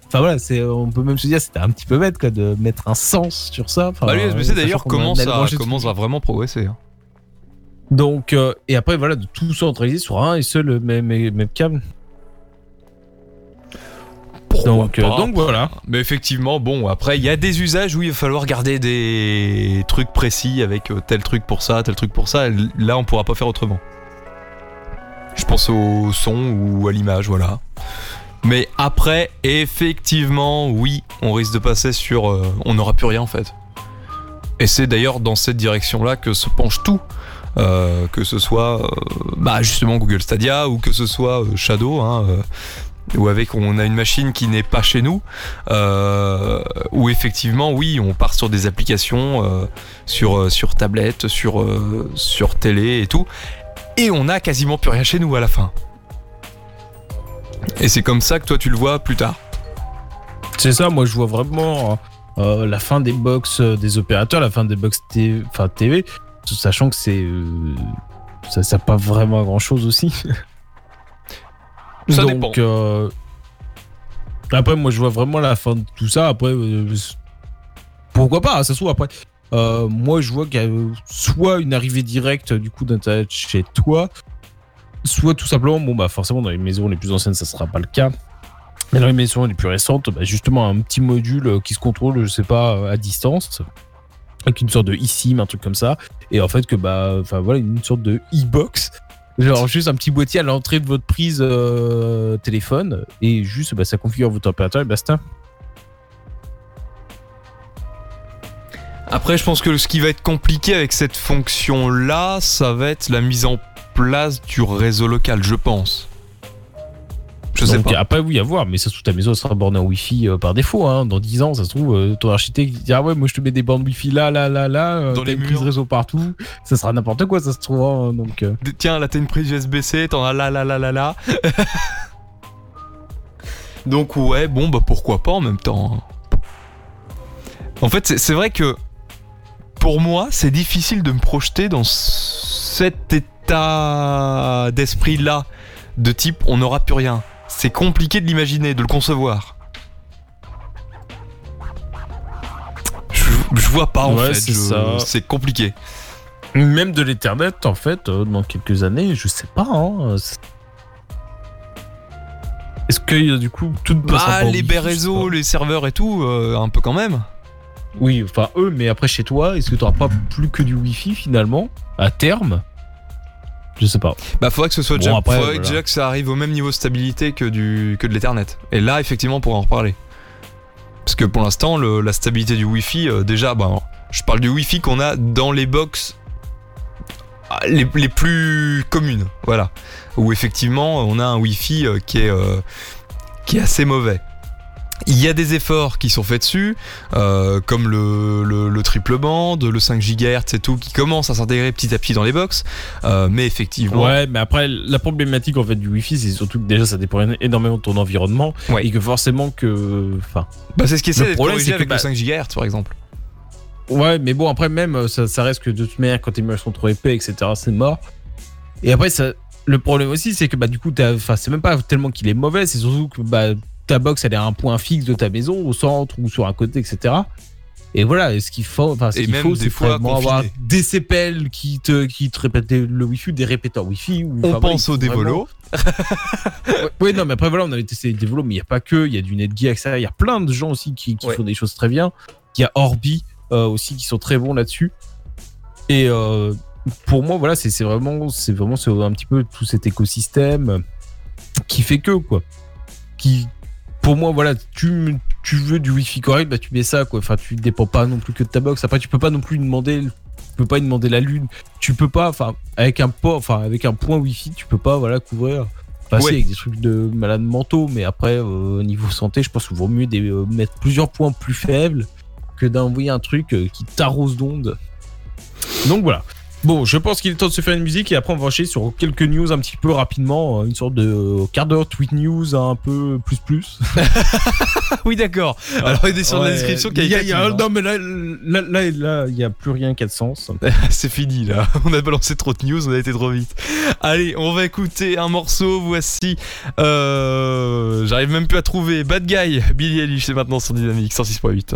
Enfin voilà, c'est, on peut même se dire c'était un petit peu bête quoi, de mettre un sens sur ça. Enfin, Bah, l'USB-C sachant d'ailleurs commence, à, commence à vraiment progresser. hein. Donc, euh, et après, voilà, de tout centraliser sur un et seul même, même câble. Donc, euh, donc voilà. Mais effectivement, bon, après, il y a des usages où il va falloir garder des trucs précis avec euh, tel truc pour ça, tel truc pour ça. Là, on pourra pas faire autrement. Je pense au son ou à l'image, voilà. Mais après, effectivement, oui, on risque de passer sur. euh, on n'aura plus rien en fait. Et c'est d'ailleurs dans cette direction-là que se penche tout. Euh, que ce soit euh, bah, justement Google Stadia ou que ce soit euh, Shadow, hein, ou avec on a une machine qui n'est pas chez nous, où effectivement oui on part sur des applications sur sur tablette, sur sur télé et tout, et on a quasiment plus rien chez nous à la fin. Et c'est comme ça que toi tu le vois plus tard. C'est ça, moi je vois vraiment la fin des box des opérateurs, la fin des box TV, sachant que c'est euh, ça sert pas vraiment à grand chose aussi. Ça Donc, dépend. euh, après, moi je vois vraiment la fin de tout ça. Après, euh, pourquoi pas Ça se trouve après. euh, moi je vois qu'il y a soit une arrivée directe du coup d'internet chez toi, soit tout simplement, bon bah forcément dans les maisons les plus anciennes ça sera pas le cas. Mais dans les maisons les plus récentes, bah, justement un petit module qui se contrôle, je sais pas, à distance, avec une sorte de eSIM, un truc comme ça, et en fait que bah, enfin voilà, une sorte de e-box, genre juste un petit boîtier à l'entrée de votre prise euh, téléphone, et juste bah, ça configure votre opérateur et basta. Après, je pense que ce qui va être compliqué avec cette fonction-là, ça va être la mise en place du réseau local, je pense. Je sais Donc, pas. Après, oui, à voir, mais ça se trouve, ta maison sera bornée en Wi-Fi euh, par défaut. Hein. Dans 10 ans, ça se trouve, euh, ton architecte dit Ah ouais, moi je te mets des bandes Wi-Fi là, là, là, là, euh, Dans les une murs. prise réseau partout. Ça sera n'importe quoi, ça se trouve. hein, donc, euh. Tiens, là t'as une prise USB-C, t'en as là, là, là, là, là. Donc ouais, bon bah pourquoi pas en même temps. hein. En fait, c'est- c'est vrai que pour moi, c'est difficile de me projeter dans cet état d'esprit-là, de type on n'aura plus rien. C'est compliqué de l'imaginer, de le concevoir. Je, je vois pas en Ouais, fait, c'est compliqué. Même de l'Ethernet, en fait, euh, dans quelques années, je sais pas. Hein, Est-ce que euh, du coup, tout Bah, les baies réseaux, les serveurs et tout, euh, un peu quand même. Oui, enfin eux, mais après chez toi, est-ce que tu n'auras pas plus que du Wi-Fi finalement à terme? Je sais pas. Bah, faudrait que ce soit Bon, déjà, après, faudrait voilà. déjà que ça arrive au même niveau de stabilité que, du, que de l'Ethernet. Et là, effectivement, on pourra en reparler. Parce que pour l'instant, la stabilité du Wi-Fi, euh, déjà, bah, je parle du Wi-Fi qu'on a dans les box ah, les, les plus communes, voilà. Où effectivement, on a un Wi-Fi euh, qui est, euh, qui est assez mauvais. Il y a des efforts qui sont faits dessus, euh, comme le, le- le triple band, le 5 GHz et tout, qui commencent à s'intégrer petit à petit dans les box. Euh, mais effectivement, Ouais, mais après, la problématique en fait du Wi-Fi, c'est surtout que déjà ça dépend énormément de ton environnement et que forcément que. Enfin. Bah, c'est ce qui essaie Le d'être problème, corrigé avec bah, le 5 GHz par exemple. Ouais, mais bon, après, même, euh, ça, ça reste que de toute manière, quand tes murs sont trop épais, etc., c'est mort. Et après, ça, le problème aussi, c'est que bah, du coup, c'est même pas tellement qu'il est mauvais, c'est surtout que bah, ta box, elle est à un point fixe de ta maison, au centre ou sur un côté, etc. Et voilà, et ce qu'il faut, enfin, ce qu'il faut, c'est vraiment avoir des CPL qui te, qui te répètent le Wi-Fi, des répéteurs Wi-Fi. Ou, On pense voilà, au il faut dévolo. Ouais, ouais, non, mais après, voilà, on avait testé les développes, mais il n'y a pas que, il y a du Netgear, etc. Il y a plein de gens aussi qui, qui font des choses très bien. Il y a Orbi euh, aussi qui sont très bons là-dessus. Et euh, pour moi, voilà, c'est vraiment, c'est vraiment un petit peu tout cet écosystème qui fait que, quoi. Qui, pour moi, voilà, tu, tu veux du Wi-Fi correct, bah tu mets ça, quoi. Enfin, tu dépends pas non plus que de ta box. Après, tu peux pas non plus demander, tu peux pas lui demander la lune. Tu peux pas, enfin, avec un port, enfin, avec un point Wi-Fi, tu peux pas, voilà, couvrir. Passer Ouais. avec des trucs de malades mentaux, mais après, euh, au niveau santé, je pense qu'il vaut mieux des- euh, mettre plusieurs points plus faibles que d'envoyer un truc euh, qui t'arrose d'ondes. Donc voilà. Bon, je pense qu'il est temps de se faire une musique et après on va enchaîner sur quelques news un petit peu rapidement, euh, une sorte de euh, quart d'heure tweet news un peu plus plus. oui, d'accord. Alors, il est sur la description y a- y a- hein. Non, mais là, là, là, là, il y a plus rien qui a de sens. C'est fini là, on a balancé trop de news, on a été trop vite. Allez, on va écouter un morceau, voici. Euh, J'arrive même plus à trouver. Bad Guy, Billy Eilish, c'est maintenant sur Dynamique 106.8.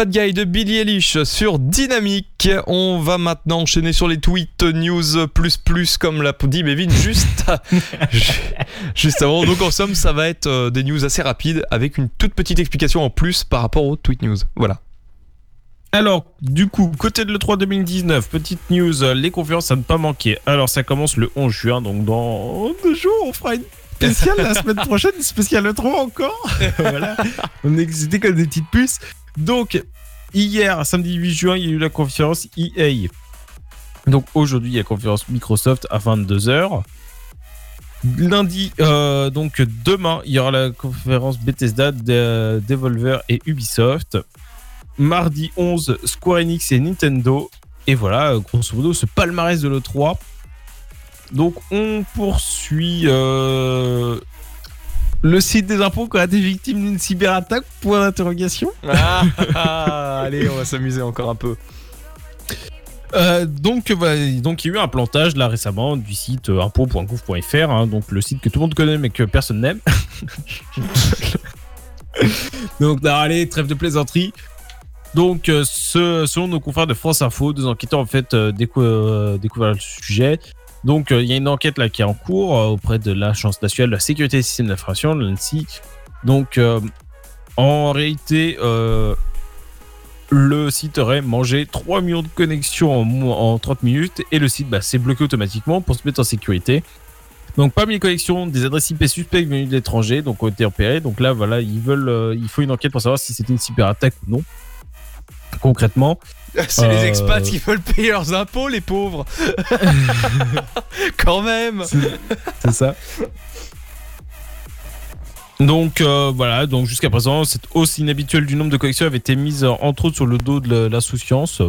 Bad Guy de Billy Eilish sur Dynamique. On va maintenant enchaîner sur les tweets news plus plus comme l'a dit Mévin juste, juste avant. Donc en somme, ça va être euh, des news assez rapides avec une toute petite explication en plus par rapport aux tweet news. Voilà. Alors, du coup, côté de l'E3 2019, petite news, euh, les conférences à ne pas manquer. Alors, ça commence le 11 juin, donc dans deux jours, on fera une spéciale la semaine prochaine, spéciale E3 encore. voilà. On est comme des petites puces. Donc, hier, samedi 8 juin, il y a eu la conférence EA. Donc, aujourd'hui, il y a la conférence Microsoft à 22h. Lundi, euh, donc demain, il y aura la conférence Bethesda, de- Devolver et Ubisoft. Mardi 11, Square Enix et Nintendo. Et voilà, grosso modo, ce palmarès de l'E3. Donc, on poursuit euh, le site des impôts qui a été victime d'une cyberattaque. Point d'interrogation. Ah, allez, on va s'amuser encore un peu. Euh, donc, voilà, donc il y a eu un plantage là récemment du site euh, impôts.gouv.fr, hein, donc le site que tout le monde connaît mais que personne n'aime. donc, allez, trêve de plaisanterie. Donc, euh, ce- selon nos confrères de France Info, deux enquêteurs ont en fait euh, décou- euh, découvert le sujet. Donc, euh, il y a une enquête là qui est en cours euh, auprès de l'Agence nationale de la sécurité des systèmes d'information, l'ANSI. Donc, euh, en réalité, le site aurait mangé 3 millions de connexions en, mo- en 30 minutes et le site bah, s'est bloqué automatiquement pour se mettre en sécurité. Donc parmi les connexions, des adresses IP suspectes venues de l'étranger donc ont été repérées. Donc là voilà, ils veulent, il faut une enquête pour savoir si c'était une cyberattaque ou non. Concrètement, C'est les Euh, expats qui veulent payer leurs impôts, les pauvres. Quand même. c'est ça. Donc euh, voilà, donc jusqu'à présent, cette hausse inhabituelle du nombre de connexions avait été mise euh, entre autres sur le dos de l'insouciance.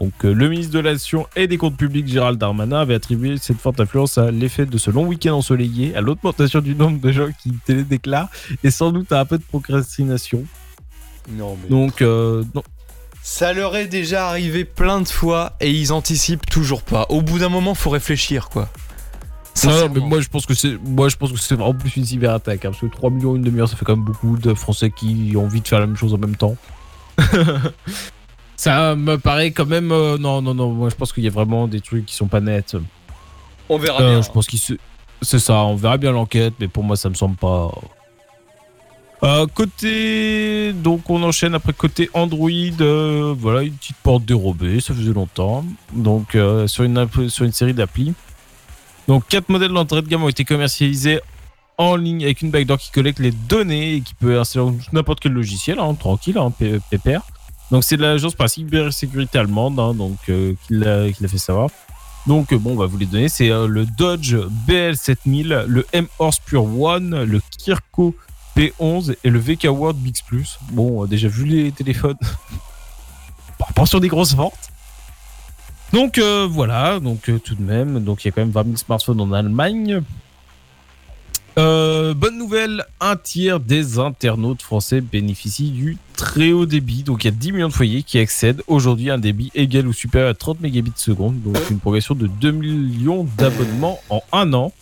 Donc euh, le ministre de l'Action et des Comptes Publics, Gérald Darmanin, avait attribué cette forte influence à l'effet de ce long week-end ensoleillé, à l'augmentation du nombre de gens qui télédéclarent et sans doute à un peu de procrastination. Non, mais. Donc euh, non. Ça leur est déjà arrivé plein de fois et ils anticipent toujours pas. Au bout d'un moment, faut réfléchir, quoi. Non, mais moi je pense que c'est moi je pense que c'est vraiment plus une cyberattaque hein, parce que 3 millions en une demi-heure ça fait quand même beaucoup de Français qui ont envie de faire la même chose en même temps. ça me paraît quand même euh, non non non moi je pense qu'il y a vraiment des trucs qui sont pas nets. On verra Euh, bien. Je pense qu'ils se C'est ça, on verra bien l'enquête, mais pour moi ça me semble pas. Euh, côté. Donc on enchaîne après côté Android, euh, voilà, une petite porte dérobée, ça faisait longtemps. Donc euh, sur, une, série d'applis. Donc quatre modèles d'entrée de gamme ont été commercialisés en ligne avec une backdoor qui collecte les données et qui peut installer n'importe quel logiciel, hein, tranquille, hein, pé- pépère. Donc c'est de l'agence par cybersécurité allemande, hein, donc qui l'a fait savoir. Donc bon, on va vous les donner. C'est le Dodge BL7000, le M-Horse Pure One, le Kirko P11 et le VK World Bix Plus. Bon, euh, déjà vu les téléphones, pas, pas sur des grosses ventes. Donc euh, voilà, donc euh, tout de même, donc il y a quand même 20 000 smartphones en Allemagne. Euh, bonne nouvelle, un tiers des internautes français bénéficient du très haut débit. Donc il y a 10 millions de foyers qui accèdent aujourd'hui à un débit égal ou supérieur à 30 mégabits seconde. Donc une progression de 2 millions d'abonnements en un an.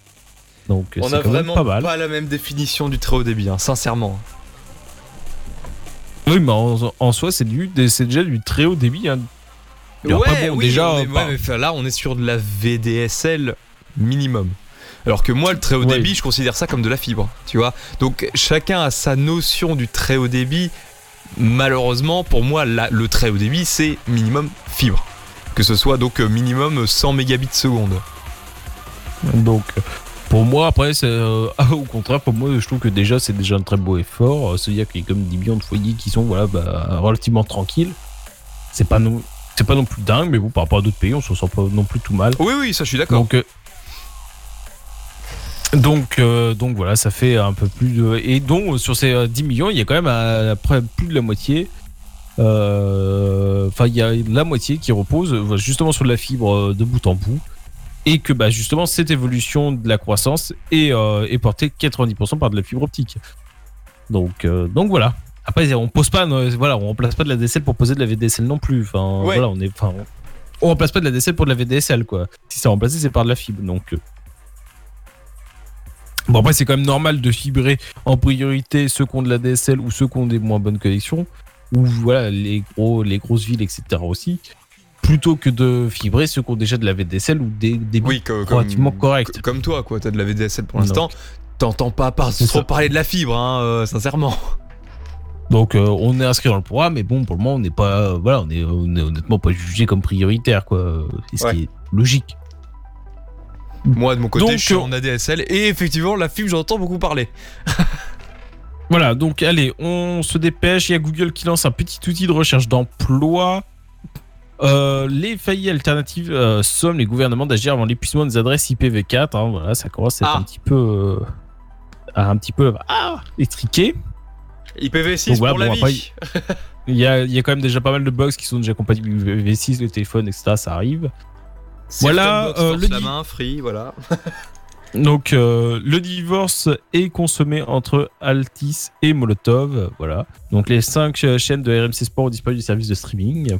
Donc On a quand même vraiment pas mal. la même définition du très haut débit, hein, sincèrement. Oui, mais en, en soi, c'est du, c'est déjà du très haut débit. hein. Après, bon, oui, déjà, on est- par- ouais, mais enfin, là, on est sur de la VDSL minimum. Alors que moi, le très haut Ouais. débit, je considère ça comme de la fibre, tu vois. Donc chacun a sa notion du très haut débit. Malheureusement, pour moi, la- le très haut débit, c'est minimum fibre. Que ce soit donc euh, minimum 100 mégabits seconde. Donc, pour moi, après, euh, au contraire, pour moi, je trouve que déjà, c'est déjà un très beau effort. Euh, C'est-à-dire qu'il y a comme 10 millions de foyers qui sont voilà, bah, relativement tranquilles. C'est pas, non, c'est pas non plus dingue, mais bon, par rapport à d'autres pays, on se sent pas non plus tout mal. Oui, oui, ça, je suis d'accord. Donc, euh, donc, euh, donc voilà, ça fait un peu plus de. Et donc, sur ces euh, 10 millions, il y a quand même à, plus de la moitié. euh, Enfin, il y a la moitié qui repose euh, justement sur de la fibre euh, de bout en bout. Et que bah, justement, cette évolution de la croissance est, euh, est portée 90% par de la fibre optique. Donc, euh, donc voilà. Après, on pose pas, euh, voilà, on remplace pas de la DSL pour poser de la VDSL non plus. Enfin, Ouais. voilà, on est, enfin, on remplace pas de la DSL pour de la VDSL, quoi. Si c'est remplacé, c'est par de la fibre. Donc, bon, après, c'est quand même normal de fibrer en priorité ceux qui ont de la DSL ou ceux qui ont des moins bonnes connexions, ou voilà, les, gros, les grosses villes, etc. aussi, plutôt que de fibrer ceux qui ont déjà de la VDSL ou des débits Oui, co- comme, relativement corrects. co- Comme toi, quoi. T'as de la VDSL pour l'instant. T'entends pas par- trop ça. parler de la fibre, hein, euh, sincèrement. Donc euh, on est inscrit dans le programme, mais bon, pour le moment, on n'est pas, euh, voilà, on est, on est honnêtement pas jugé comme prioritaire, quoi. C'est ce Ouais. qui est logique. Moi, de mon côté, Donc, je suis en ADSL et effectivement, la fibre, j'entends beaucoup parler. Voilà, donc allez, on se dépêche. Il y a Google qui lance un petit outil de recherche d'emploi. Euh, les faillites alternatives euh, somment les gouvernements d'agir avant l'épuisement des adresses IPv4. hein, voilà, ça commence à être Ah. un petit peu, euh, un petit peu ah, étriqué. IPv6 Donc voilà, pour la vie. Il y, a, il y a quand même déjà pas mal de bugs qui sont déjà compatibles IPv6, le téléphone, etc. Ça arrive. Voilà, Voilà, euh, le la main, free, voilà. Donc, euh, le divorce est consommé entre Altis et Molotov. Voilà. Donc, les cinq chaînes de RMC Sport ont disparu du service de streaming.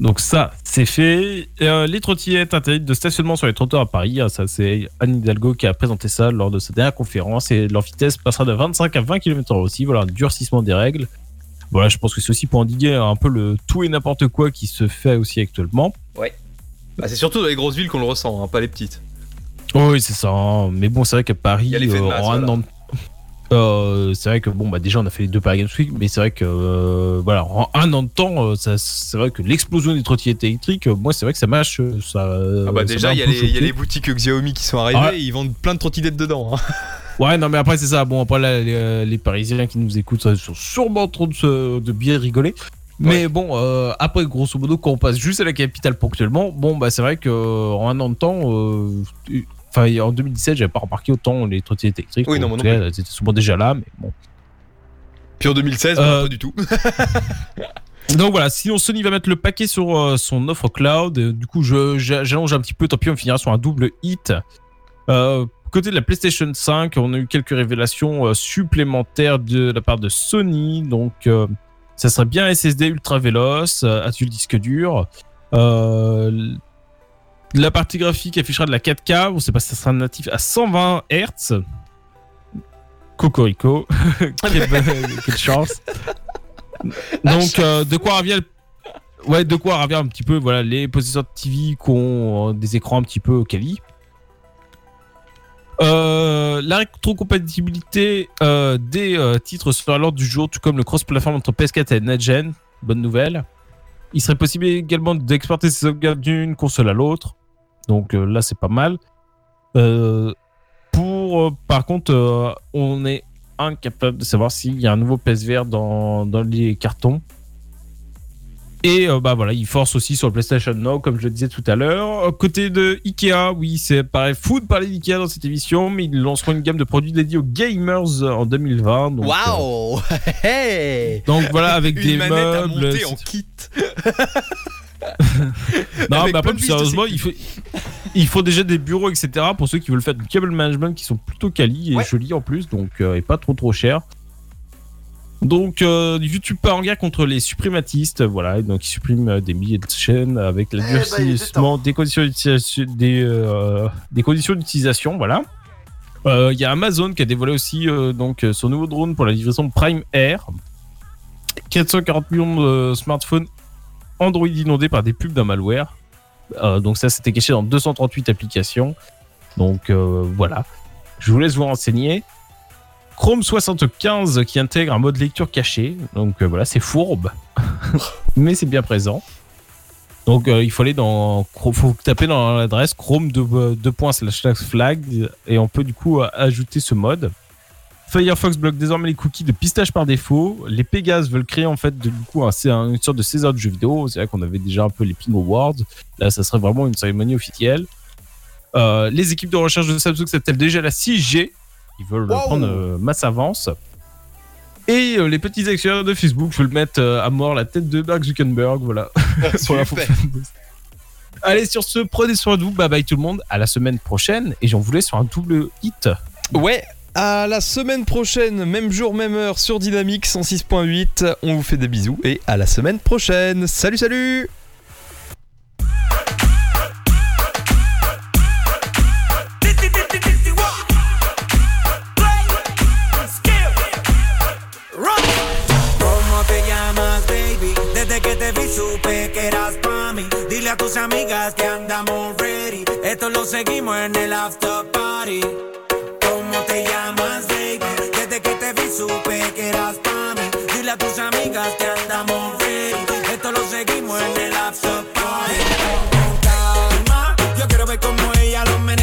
Donc, ça, c'est fait. Euh, les trottinettes interdites de stationnement sur les trottoirs à Paris. Ah, Ça, c'est Anne Hidalgo qui a présenté ça lors de sa dernière conférence. Et leur vitesse passera de 25 à 20 km/h aussi. Voilà, un durcissement des règles. Voilà, je pense que c'est aussi pour endiguer un peu le tout et n'importe quoi qui se fait aussi actuellement. Ouais. Bah, c'est surtout dans les grosses villes qu'on le ressent, hein, pas les petites. Oui, c'est ça. hein. Mais bon, c'est vrai qu'à Paris, masse, en un an, euh, c'est vrai que bon, bah déjà, on a fait les deux Paris Games Week, mais c'est vrai que euh, voilà, en un an de temps, euh, ça, c'est vrai que l'explosion des trottinettes électriques, euh, moi, c'est vrai que ça m'a, ch- ça. Ah bah ça déjà, il y, a les- il y a choqué. les boutiques Xiaomi qui sont arrivées, Ouais. et ils vendent plein de trottinettes dedans. hein. Ouais, non, mais après, c'est ça. Bon, après, là, les, les Parisiens qui nous écoutent ça, sont sûrement trop de, se- de bien rigoler. Mais bon, euh, après, grosso modo, quand on passe juste à la capitale ponctuellement, bon, bah, c'est vrai que euh, en un an de temps, euh, enfin, en 2017, j'avais pas remarqué autant les trottinettes électriques. Oui, non, moi non cas, elles étaient souvent déjà là, mais bon. Puis en 2016, Euh, bah, pas du tout. Donc voilà, sinon Sony va mettre le paquet sur euh, son offre cloud. Euh, Du coup, j'allonge un petit peu, tant pis, on finira sur un double hit. Euh, côté de la PlayStation 5, on a eu quelques révélations euh, supplémentaires de la part de Sony. Donc, euh, ça serait bien SSD ultra véloce, euh, que le disque dur. Euh, la partie graphique affichera de la 4K. On sait pas si ça sera natif à 120 Hz. Cocorico. quelle, quelle chance. Donc, euh, de quoi revient Ouais, de quoi revient un petit peu voilà, les possesseurs de TV qui ont euh, des écrans un petit peu quali. Euh, la rétrocompatibilité euh, des titres sera l'ordre du jour, tout comme le cross-platform entre PS4 et Netgen. Bonne nouvelle. Il serait possible également d'exporter ses sauvegardes d'une console à l'autre. Donc euh, là, c'est pas mal. Euh, pour, euh, par contre, on est incapable de savoir s'il y a un nouveau PSVR dans, dans les cartons. Et euh, bah voilà, il force aussi sur le PlayStation Now, comme je le disais tout à l'heure. Côté de Ikea, oui, c'est pareil, fou de parler d'Ikea dans cette émission, mais ils lanceront une gamme de produits dédiés aux gamers en 2020. donc, euh, Waouh Hey donc voilà, avec Une des manette à meubles. monter en kit. Non, mais après, plus sérieusement, il faut, il faut déjà des bureaux, etc. pour ceux qui veulent faire du cable management qui sont plutôt quali et Ouais. jolis en plus, donc euh, et pas trop trop cher. Donc euh, YouTube part en guerre contre les suprématistes, voilà, et donc ils suppriment euh, des milliers de chaînes avec Eh ben, l'adurcissement des conditions d'utilisation, des, euh, des conditions d'utilisation, voilà. Il y a Amazon qui a dévoilé aussi donc son nouveau drone pour la livraison Prime Air. 440 millions de smartphones Android inondés par des pubs d'un malware. Euh, donc ça, c'était caché dans 238 applications. Donc euh, voilà. Je vous laisse vous renseigner. Chrome 75 qui intègre un mode lecture caché. Donc euh, voilà, c'est fourbe, mais c'est bien présent. Donc il faut aller dans, faut taper dans l'adresse chrome 2 flag et on peut du coup ajouter ce mode. Firefox bloque désormais les cookies de pistage par défaut. Les Pegas veulent créer en fait de- du coup un, une sorte de César du jeu vidéo. C'est vrai qu'on avait déjà un peu les Ping Awards. Là, ça serait vraiment une cérémonie officielle. Euh, les équipes de recherche de Samsung s'appellent déjà la 6G. Ils veulent Wow. prendre euh, masse avance. Et euh, les petits actionnaires de Facebook veulent mettre à mort la tête de Mark Zuckerberg. Voilà. Super. Allez, sur ce, prenez soin de vous. Bye bye tout le monde. À la semaine prochaine. Et j'en voulais sur un double hit. Ouais, à la semaine prochaine, même jour, même heure sur Dynamique 106.8. On vous fait des bisous et à la semaine prochaine. Salut, salut. Supe que eras pa' mí. Dile a tus amigas que andamos ready. Esto lo seguimos en el after party. Con calma, yo quiero ver cómo ella lo menea.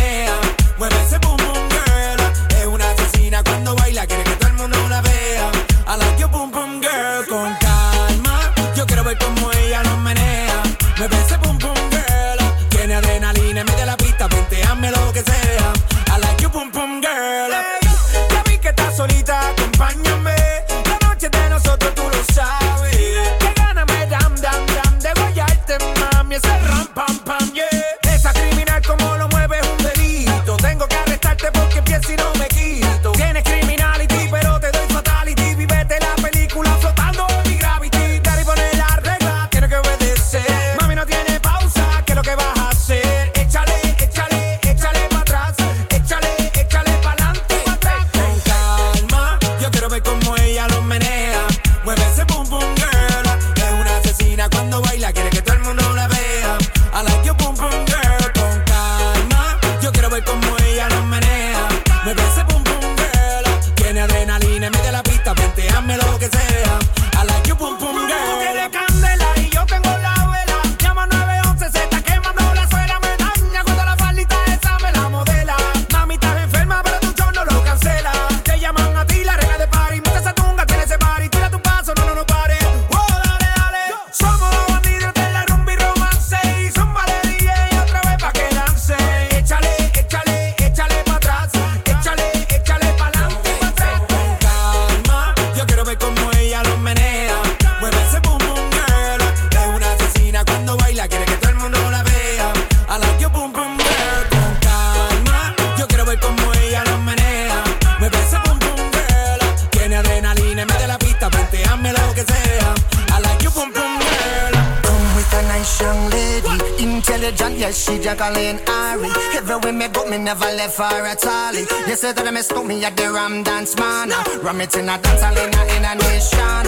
Jacqueline, juggling every woman me go, me never left for a tally. You said that I miss stuck me at the Ram Dance man. Ram it in a dance hall in a in a nation.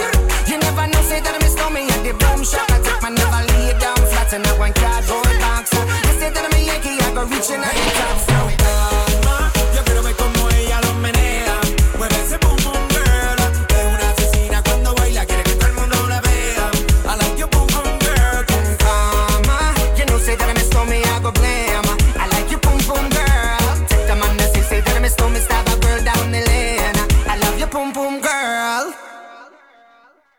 You never know, say that I miss stuck me at the boom shop. I take my never lay down flat in a one cardboard box. You said that I'm a Yankee, I go reaching out top. Throw.